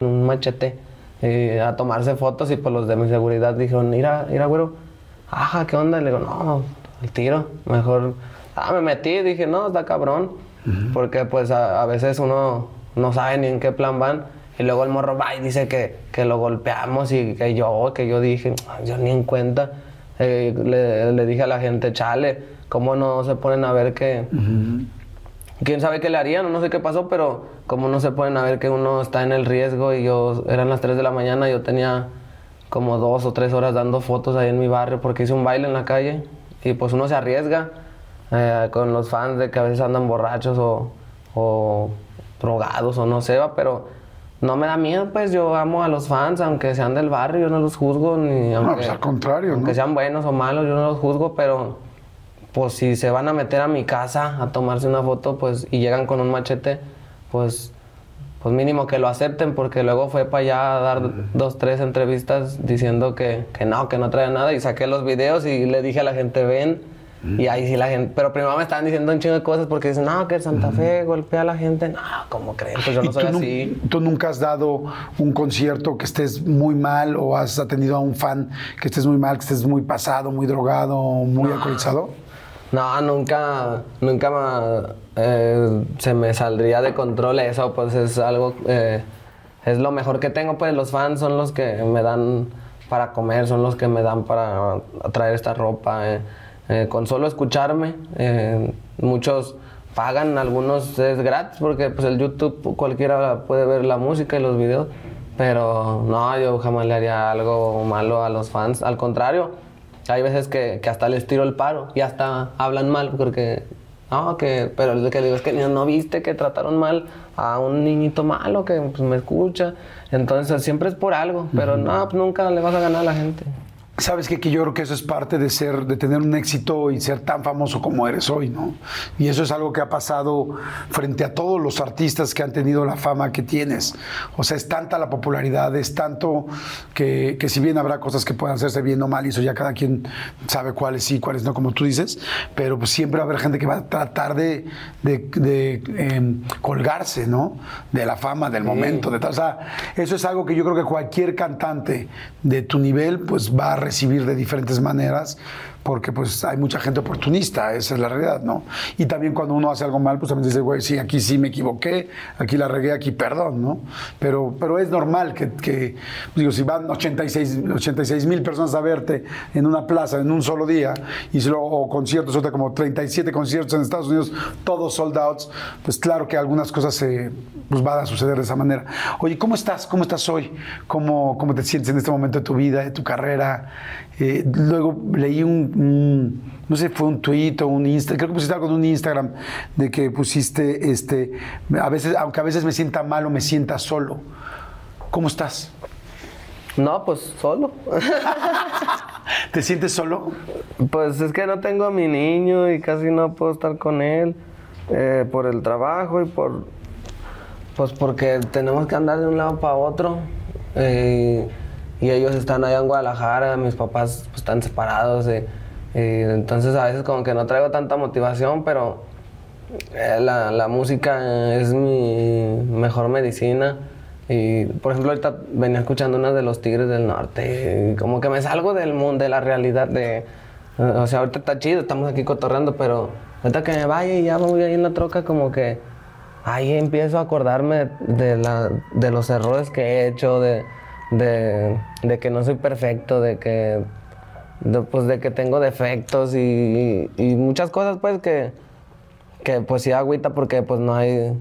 Un machete eh, a tomarse fotos y pues los de mi seguridad dijeron, mira, mira, güero, ajá, ¿qué onda? Y le digo, no, el tiro, mejor, ah, me metí, dije, no, está cabrón, porque pues a, a veces uno no sabe ni en qué plan van, y luego el morro va y dice que, que lo golpeamos y que yo, que yo dije, "Ah, yo ni en cuenta, Eh, le, le dije a la gente, chale, ¿cómo no se ponen a ver que quién sabe qué le harían no sé qué pasó, pero como no se pueden ver que uno está en el riesgo y yo, eran las 3 de la mañana, yo tenía como dos o tres horas dando fotos ahí en mi barrio porque hice un baile en la calle y pues uno se arriesga eh, con los fans de que a veces andan borrachos o, o drogados o no sé, va, pero no me da miedo, pues yo amo a los fans, aunque sean del barrio, yo no los juzgo, ni aunque, pues, al contrario, aunque ¿no? sean buenos o malos, yo no los juzgo, pero pues si se van a meter a mi casa a tomarse una foto, pues y llegan con un machete, pues pues mínimo que lo acepten porque luego fue para allá a dar dos, tres entrevistas diciendo que, que no, que no traía nada y saqué los videos y le dije a la gente, ven, y ahí sí la gente, pero primero me estaban diciendo un chingo de cosas porque dicen, no, que Santa Fe golpea a la gente, no, ¿cómo creen? Pues yo ¿Y no soy así. tú nunca has dado un concierto que estés muy mal o has atendido a un fan que estés muy mal, que estés muy pasado, muy drogado, muy alcoholizado? No, nunca, nunca me, eh, se me saldría de control eso, pues es algo, eh, es lo mejor que tengo, pues los fans son los que me dan para comer, son los que me dan para traer esta ropa. eh. Eh, con solo escucharme, muchos pagan, algunos es gratis porque pues el YouTube cualquiera puede ver la música y los videos, pero no, yo jamás le haría algo malo a los fans, al contrario, hay veces que, que hasta les tiro el paro y hasta hablan mal porque, no, que, pero lo que digo es que no, no viste que trataron mal a un niñito malo que pues, me escucha, entonces siempre es por algo, pero no, pues, nunca le vas a ganar a la gente. Sabes que, que yo creo que eso es parte de ser, de tener un éxito y ser tan famoso como eres hoy, ¿no? Y eso es algo que ha pasado frente a todos los artistas que han tenido la fama que tienes. O sea, es tanta la popularidad, es tanto que, que si bien habrá cosas que puedan hacerse bien o mal, y eso ya cada quien sabe cuáles sí, cuáles no, como tú dices, pero pues siempre va a haber gente que va a tratar de, de- de, em, colgarse, ¿no? De la fama, del momento, de tal. O sea, eso es algo que yo creo que cualquier cantante de tu nivel, pues va a recibir de diferentes maneras, porque pues hay mucha gente oportunista, esa es la realidad, ¿no? Y también cuando uno hace algo mal, pues también dice, güey, sí, aquí sí me equivoqué, aquí la regué, aquí perdón, ¿no? Pero, pero es normal que, que, digo, si van 86 mil personas a verte en una plaza en un solo día, y si luego o conciertos, otra como 37 conciertos en Estados Unidos, todos sold outs, pues claro que algunas cosas se, pues van a suceder de esa manera. Oye, ¿cómo estás? ¿Cómo estás hoy? ¿Cómo, cómo te sientes en este momento de tu vida, de tu carrera? Eh, luego leí un, un- no sé, fue un tweet o un Instagram, creo que pusiste algo en un Instagram de que pusiste, este, a veces, aunque a veces me sienta mal o me sienta solo. ¿Cómo estás? No, pues solo. ¿Te sientes solo? Pues es que no tengo a mi niño y casi no puedo estar con él eh, por el trabajo y por. Pues porque tenemos que andar de un lado para otro. eh, y ellos están allá en Guadalajara, mis papás pues, están separados. eh, y entonces a veces como que no traigo tanta motivación, pero eh, la, la música es mi mejor medicina. Y por ejemplo, ahorita venía escuchando una de los Tigres del Norte. Y como que me salgo del mundo, de la realidad. de eh, O sea, ahorita está chido, estamos aquí cotorreando, pero ahorita que me vaya y ya voy ahí en la troca, como que ahí empiezo a acordarme de, la, de los errores que he hecho, de, de, de que no soy perfecto, de que, pues, de que tengo defectos y, y muchas cosas, pues, que que pues sí agüita porque pues no hay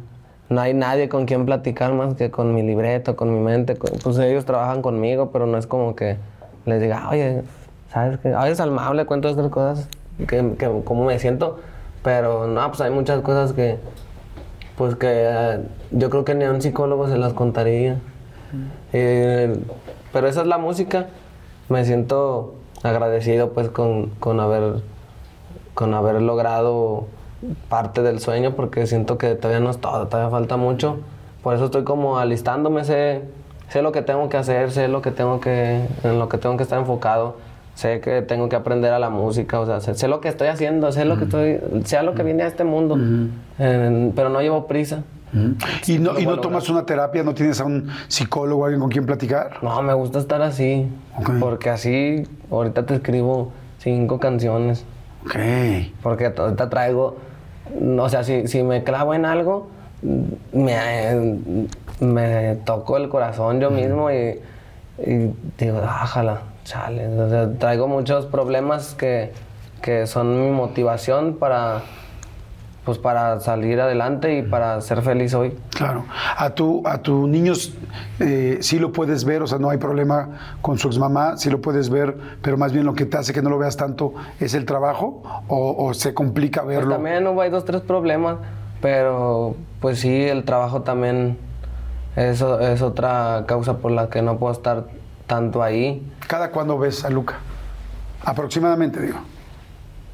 no hay nadie con quien platicar más que con mi libreto, con mi mente. pues ellos trabajan conmigo, pero no es como que les diga, oye, ¿sabes qué? Al Mao le cuento estas cosas, que, que cómo me siento, pero no, pues hay muchas cosas que, pues que eh, yo creo que ni a un psicólogo se las contaría. Eh, pero esa es la música. Me siento agradecido pues con, con haber con haber logrado parte del sueño porque siento que todavía no es todo, todavía falta mucho. Por eso estoy como alistándome, sé, sé lo que tengo que hacer, sé lo que tengo que, en lo que tengo que estar enfocado, sé que tengo que aprender a la música, o sea, sé, sé lo que estoy haciendo, sé lo que estoy, sea lo que viene a este mundo, Eh, pero no llevo prisa. ¿Y no, y no tomas una terapia? ¿No tienes a un psicólogo, alguien con quien platicar? No, me gusta estar así, porque así ahorita te escribo cinco canciones. Ok. Porque ahorita traigo, o sea, si, si me clavo en algo, me, me toco el corazón yo mismo y, y digo, ájala, chale. O sea, traigo muchos problemas que, que son mi motivación para, pues para salir adelante y para ser feliz hoy. Claro. A tu, a tu niño eh, sí lo puedes ver, o sea, no hay problema con su exmamá, sí lo puedes ver, pero más bien lo que te hace que no lo veas tanto es el trabajo o, o se complica Pues verlo. también hubo hay dos, tres problemas, pero pues sí, el trabajo también es otra causa por la que no puedo estar tanto ahí. ¿Cada cuándo ves a Luca? Aproximadamente, digo.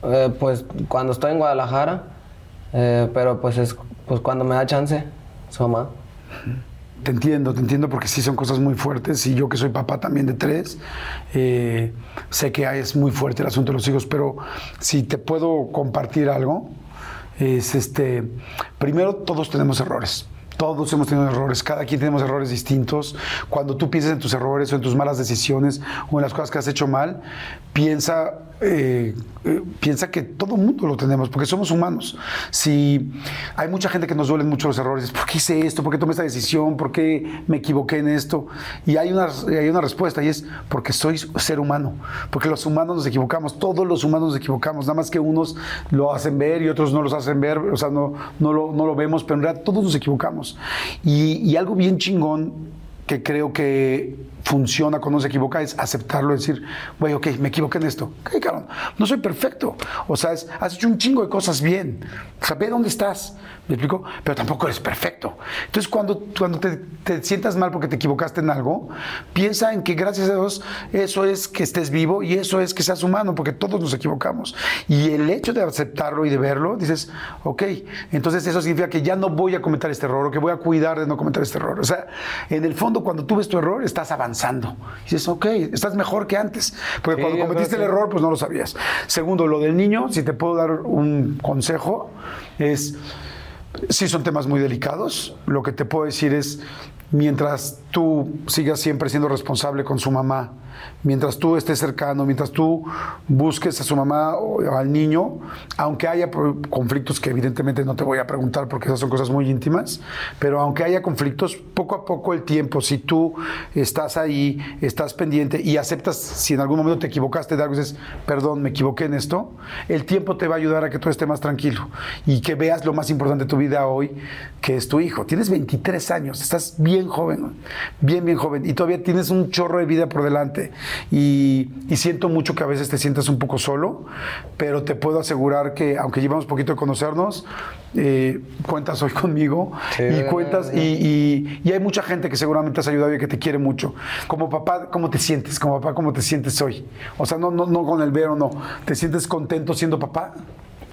Eh, pues cuando estoy en Guadalajara, eh, pero pues es pues cuando me da chance, su mamá. Te entiendo, te entiendo porque sí son cosas muy fuertes y yo que soy papá también de tres, eh, sé que es muy fuerte el asunto de los hijos, pero si te puedo compartir algo, es este, primero todos tenemos errores. Todos hemos tenido errores, cada quien tenemos errores distintos. Cuando tú piensas en tus errores o en tus malas decisiones o en las cosas que has hecho mal, piensa, eh, eh, piensa que todo mundo lo tenemos, porque somos humanos. Si hay mucha gente que nos duelen mucho los errores, ¿por qué hice esto? ¿Por qué tomé esta decisión? ¿Por qué me equivoqué en esto? Y hay una, hay una respuesta y es porque soy ser humano, porque los humanos nos equivocamos, todos los humanos nos equivocamos, nada más que unos lo hacen ver y otros no los hacen ver, o sea, no, no, lo, no lo vemos, pero en realidad todos nos equivocamos. Y algo bien chingón que creo que funciona cuando uno se equivoca es aceptarlo, decir, güey, ok, me equivoqué en esto. Ok, cabrón, no soy perfecto. O sea, es- has hecho un chingo de cosas bien. Ve dónde estás. ¿Me explico? Pero tampoco eres perfecto. Entonces, cuando, cuando te, te sientas mal porque te equivocaste en algo, piensa en que gracias a Dios eso es que estés vivo y eso es que seas humano, porque todos nos equivocamos. Y el hecho de aceptarlo y de verlo, dices, ok, entonces eso significa que ya no voy a cometer este error o que voy a cuidar de no cometer este error. O sea, en el fondo, cuando tú ves tu error, estás avanzando. Y dices, ok, estás mejor que antes. Porque Sí, cuando cometiste el error, pues no lo sabías. Segundo, lo del niño, si te puedo dar un consejo, es, sí son temas muy delicados. Lo que te puedo decir es, mientras tú sigas siempre siendo responsable con su mamá, mientras tú estés cercano, mientras tú busques a su mamá o al niño, aunque haya conflictos que evidentemente no te voy a preguntar porque esas son cosas muy íntimas, pero aunque haya conflictos, poco a poco el tiempo, si tú estás ahí, estás pendiente y aceptas si en algún momento te equivocaste de algo dices, perdón, me equivoqué en esto, el tiempo te va a ayudar a que todo esté más tranquilo y que veas lo más importante de tu vida hoy, que es tu hijo. Tienes 23 años, estás bien joven. bien, bien joven y todavía tienes un chorro de vida por delante. Y, y siento mucho que a veces te sientas un poco solo, pero te puedo asegurar que, aunque llevamos poquito de conocernos, eh, cuentas hoy conmigo Sí, y cuentas y, y- y hay mucha gente que seguramente has ayudado y que te quiere mucho. Como papá, ¿cómo te sientes? Como papá, ¿cómo te sientes hoy? O sea, no, no, no con el ver o no. ¿Te sientes contento siendo papá?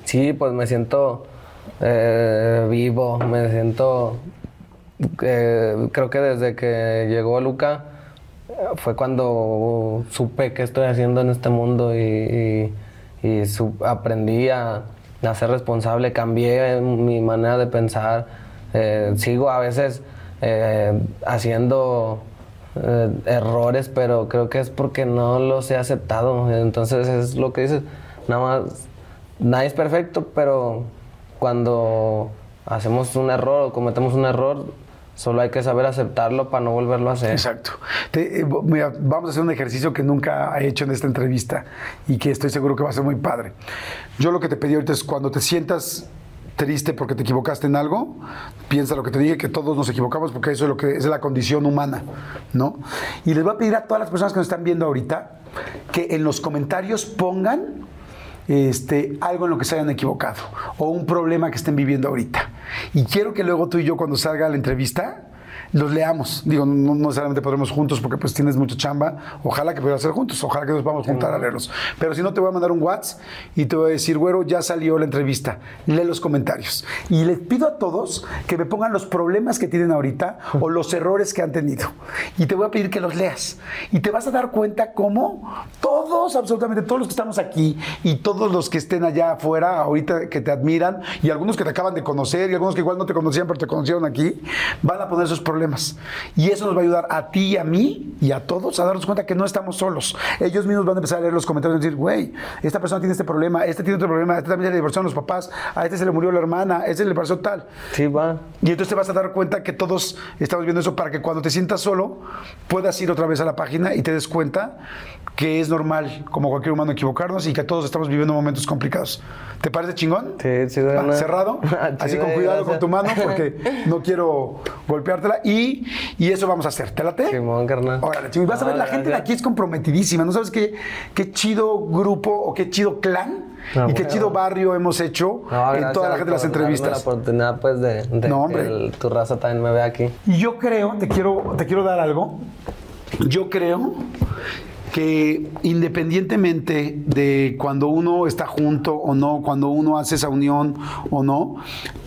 Sí, pues me siento eh, vivo, me siento... eh, creo que desde que llegó Luca fue cuando supe qué estoy haciendo en este mundo y, aprendí a, a ser responsable, cambié mi manera de pensar, eh, sigo a veces eh, haciendo eh, errores, pero creo que es porque no los he aceptado. Entonces es lo que dices, nada más, nadie es perfecto, pero cuando hacemos un error o cometemos un error, solo hay que saber aceptarlo para no volverlo a hacer. Exacto. Eh, vamos a hacer un ejercicio que nunca he hecho en esta entrevista y que estoy seguro que va a ser muy padre. Yo lo que te pedí ahorita es cuando te sientas triste porque te equivocaste en algo, piensa lo que te dije, que todos nos equivocamos porque eso es lo que es la condición humana, ¿no? Y les voy a pedir a todas las personas que nos están viendo ahorita que en los comentarios pongan este, algo en lo que se hayan equivocado o un problema que estén viviendo ahorita. Y quiero que luego tú y yo cuando salga la entrevista los leamos. Digo, no, no necesariamente podremos juntos porque pues tienes mucha chamba. Ojalá que pudiera ser juntos, ojalá que nos vamos a juntar a leerlos. Pero si no, te voy a mandar un WhatsApp y te voy a decir, güero, ya salió la entrevista. Lee los comentarios. Y les pido a todos que me pongan los problemas que tienen ahorita o los errores que han tenido. Y te voy a pedir que los leas. Y te vas a dar cuenta cómo todos, absolutamente todos los que estamos aquí y todos los que estén allá afuera, ahorita que te admiran, y algunos que te acaban de conocer, y algunos que igual no te conocían, pero te conocieron aquí, van a poner sus problemas. Y eso nos va a ayudar a ti y a mí y a todos a darnos cuenta que no estamos solos. Ellos mismos van a empezar a leer los comentarios y decir, güey, esta persona tiene este problema, este tiene otro problema, a este también se le divorciaron los papás, a este se le murió la hermana, a este le pasó tal. Sí, va. Y entonces te vas a dar cuenta que todos estamos viendo eso para que cuando te sientas solo puedas ir otra vez a la página y te des cuenta que es normal, como cualquier humano, equivocarnos y que todos estamos viviendo momentos complicados. ¿Te parece chingón? Sí, sí, Ah, cerrado, así Sí, con cuidado con tu mano porque no quiero golpeártela y, y eso vamos a hacer. ¿Te late? Simón, carnal. Órale, chingón. Vas a ver, la gente de aquí es comprometidísima. ¿No sabes qué, qué chido grupo o qué chido clan Ah, y qué chido barrio hemos hecho No, en toda la gente de las entrevistas? La oportunidad, pues, de, de No, hombre. que el- tu raza también me vea aquí. Y yo creo, te quiero, te quiero dar algo. Yo creo que independientemente de cuando uno está junto o no, cuando uno hace esa unión o no,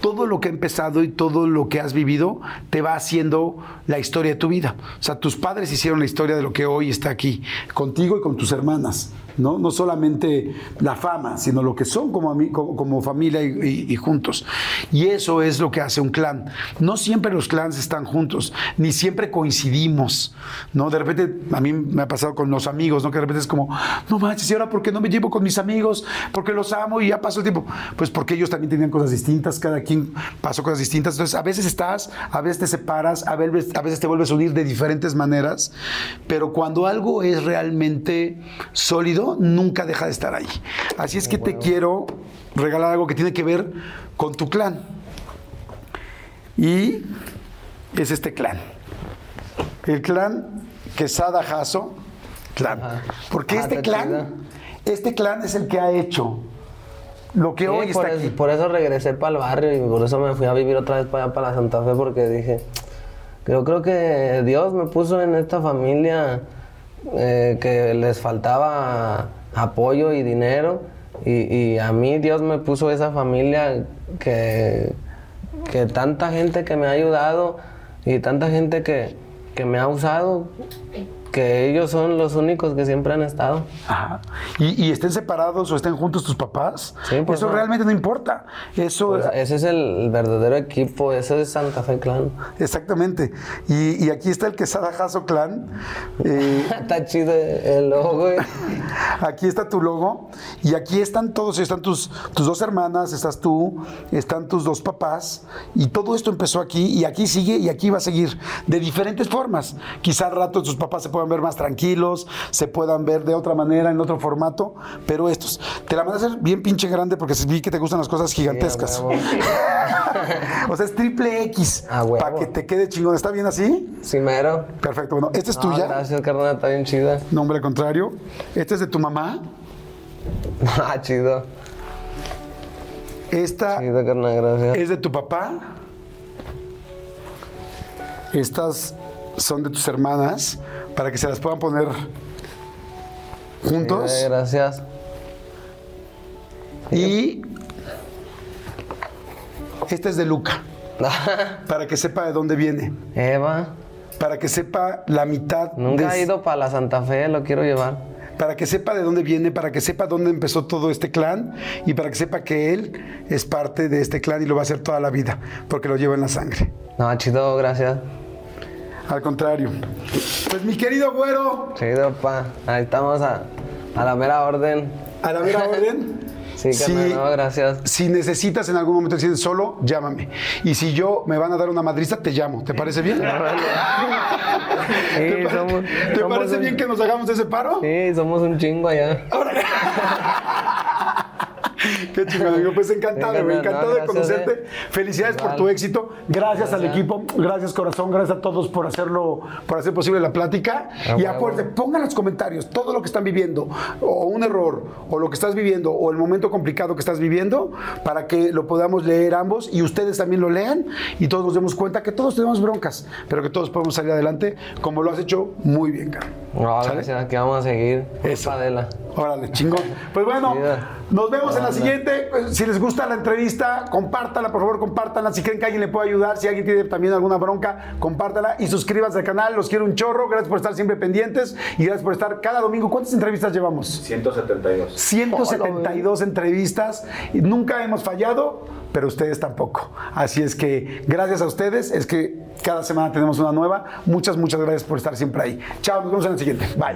todo lo que ha empezado y todo lo que has vivido te va haciendo la historia de tu vida. O sea, tus padres hicieron la historia de lo que hoy está aquí, contigo y con tus hermanas. ¿No? No solamente la fama, sino lo que son como, como, familia y juntos. Y eso es lo que hace un clan. No siempre los clans están juntos, ni siempre coincidimos, ¿no? De repente, a mí me ha pasado con los amigos, ¿no? Que de repente es como, no manches, ¿y ahora por qué no me llevo con mis amigos? Porque los amo y ya pasó el tiempo. Pues porque ellos también tenían cosas distintas, cada quien pasó cosas distintas. Entonces, a veces estás, a veces te separas, a veces, a veces te vuelves a unir de diferentes maneras, pero cuando algo es realmente sólido, nunca deja de estar ahí. Así es que te quiero regalar algo que tiene que ver con tu clan. Y es este clan. El clan Quesada Jasso Clan. Ajá. Porque Ah, este clan, este clan es el que ha hecho lo que Sí, hoy por, está aquí. por eso regresé para el barrio y por eso me fui a vivir otra vez para allá, para la Santa Fe, porque dije, yo creo que Dios me puso en esta familia eh, que les faltaba apoyo y dinero. Y, y a mí Dios me puso esa familia que, que tanta gente que me ha ayudado y tanta gente que, que me ha usado, que ellos son los únicos que siempre han estado. Ajá. Y, y estén separados o estén juntos tus papás, Sí, pues, eso no. realmente no importa. Eso Pues, ese es el verdadero equipo, ese es Santa Fe Clan. Exactamente. Y, y aquí está el Quesada Jasso Clan. Eh, Está chido el logo, güey. aquí está tu logo. Y aquí están todos. Están tus, tus dos hermanas, estás tú, están tus dos papás. Y todo esto empezó aquí y aquí sigue y aquí va a seguir. De diferentes formas. Quizá al rato tus papás se pueden puedan ver más tranquilos, se puedan ver de otra manera, en otro formato, pero estos. Te la mandé a hacer bien pinche grande porque vi que te gustan las cosas gigantescas. o sea, es triple X. A huevo. Para que te quede chingón. ¿Está bien así? Sí, mero. Perfecto. Bueno, esta es No, tuya. gracias, carnal, está bien chida. Nombre al contrario. Esta es de tu mamá. Ah, chido. Esta Chido, carnal, gracias. es de tu papá. Estas son de tus hermanas para que se las puedan poner juntos. Sí, gracias. Y esta es de Luca, para que sepa de dónde viene, Eva, para que sepa la mitad nunca de he ido para la Santa Fe, lo quiero llevar. para que sepa de dónde viene, para que sepa dónde empezó todo este clan y para que sepa que él es parte de este clan y lo va a hacer toda la vida, porque lo lleva en la sangre. No, chido, gracias. Al contrario. Pues mi querido güero, Chido, pa. Ahí estamos a, a la mera orden. a la vera orden. Sí, carnal, no, gracias. si necesitas en algún momento decir solo, llámame. Y si yo me van a dar una madriza, te llamo. ¿Te parece bien? Sí, ¿Te, pa- somos, ¿te somos parece un- bien que nos hagamos ese paro? Sí, somos un chingo allá. Qué amigo. Pues encantado, Venga, güey, no, encantado de conocerte. eh. Felicidades por Igual. tu éxito. Gracias, al Gracias. equipo, gracias corazón, gracias a todos por hacerlo, por hacer posible la plática. Ah, y acuérdense, pongan en los comentarios todo lo que están viviendo, o un error, o lo que estás viviendo, o el momento complicado que estás viviendo, para que lo podamos leer ambos y ustedes también lo lean y todos nos demos cuenta que todos tenemos broncas, pero que todos podemos salir adelante, como lo has hecho muy bien, Carlos. No, ¿Sale? gracias, aquí vamos a seguir. Eso. Padela. Órale, chingón. Pues bueno. Nos vemos en la siguiente. Si les gusta la entrevista, compártala, por favor, compártala. Si creen que alguien le puede ayudar, si alguien tiene también alguna bronca, compártala y suscríbanse al canal. Los quiero un chorro. Gracias por estar siempre pendientes y gracias por estar cada domingo. ¿Cuántas entrevistas llevamos? 172. 172 entrevistas. Y nunca hemos fallado, pero ustedes tampoco. Así es que gracias a ustedes es que cada semana tenemos una nueva. Muchas, muchas gracias por estar siempre ahí. Chao, nos vemos en el siguiente. Bye.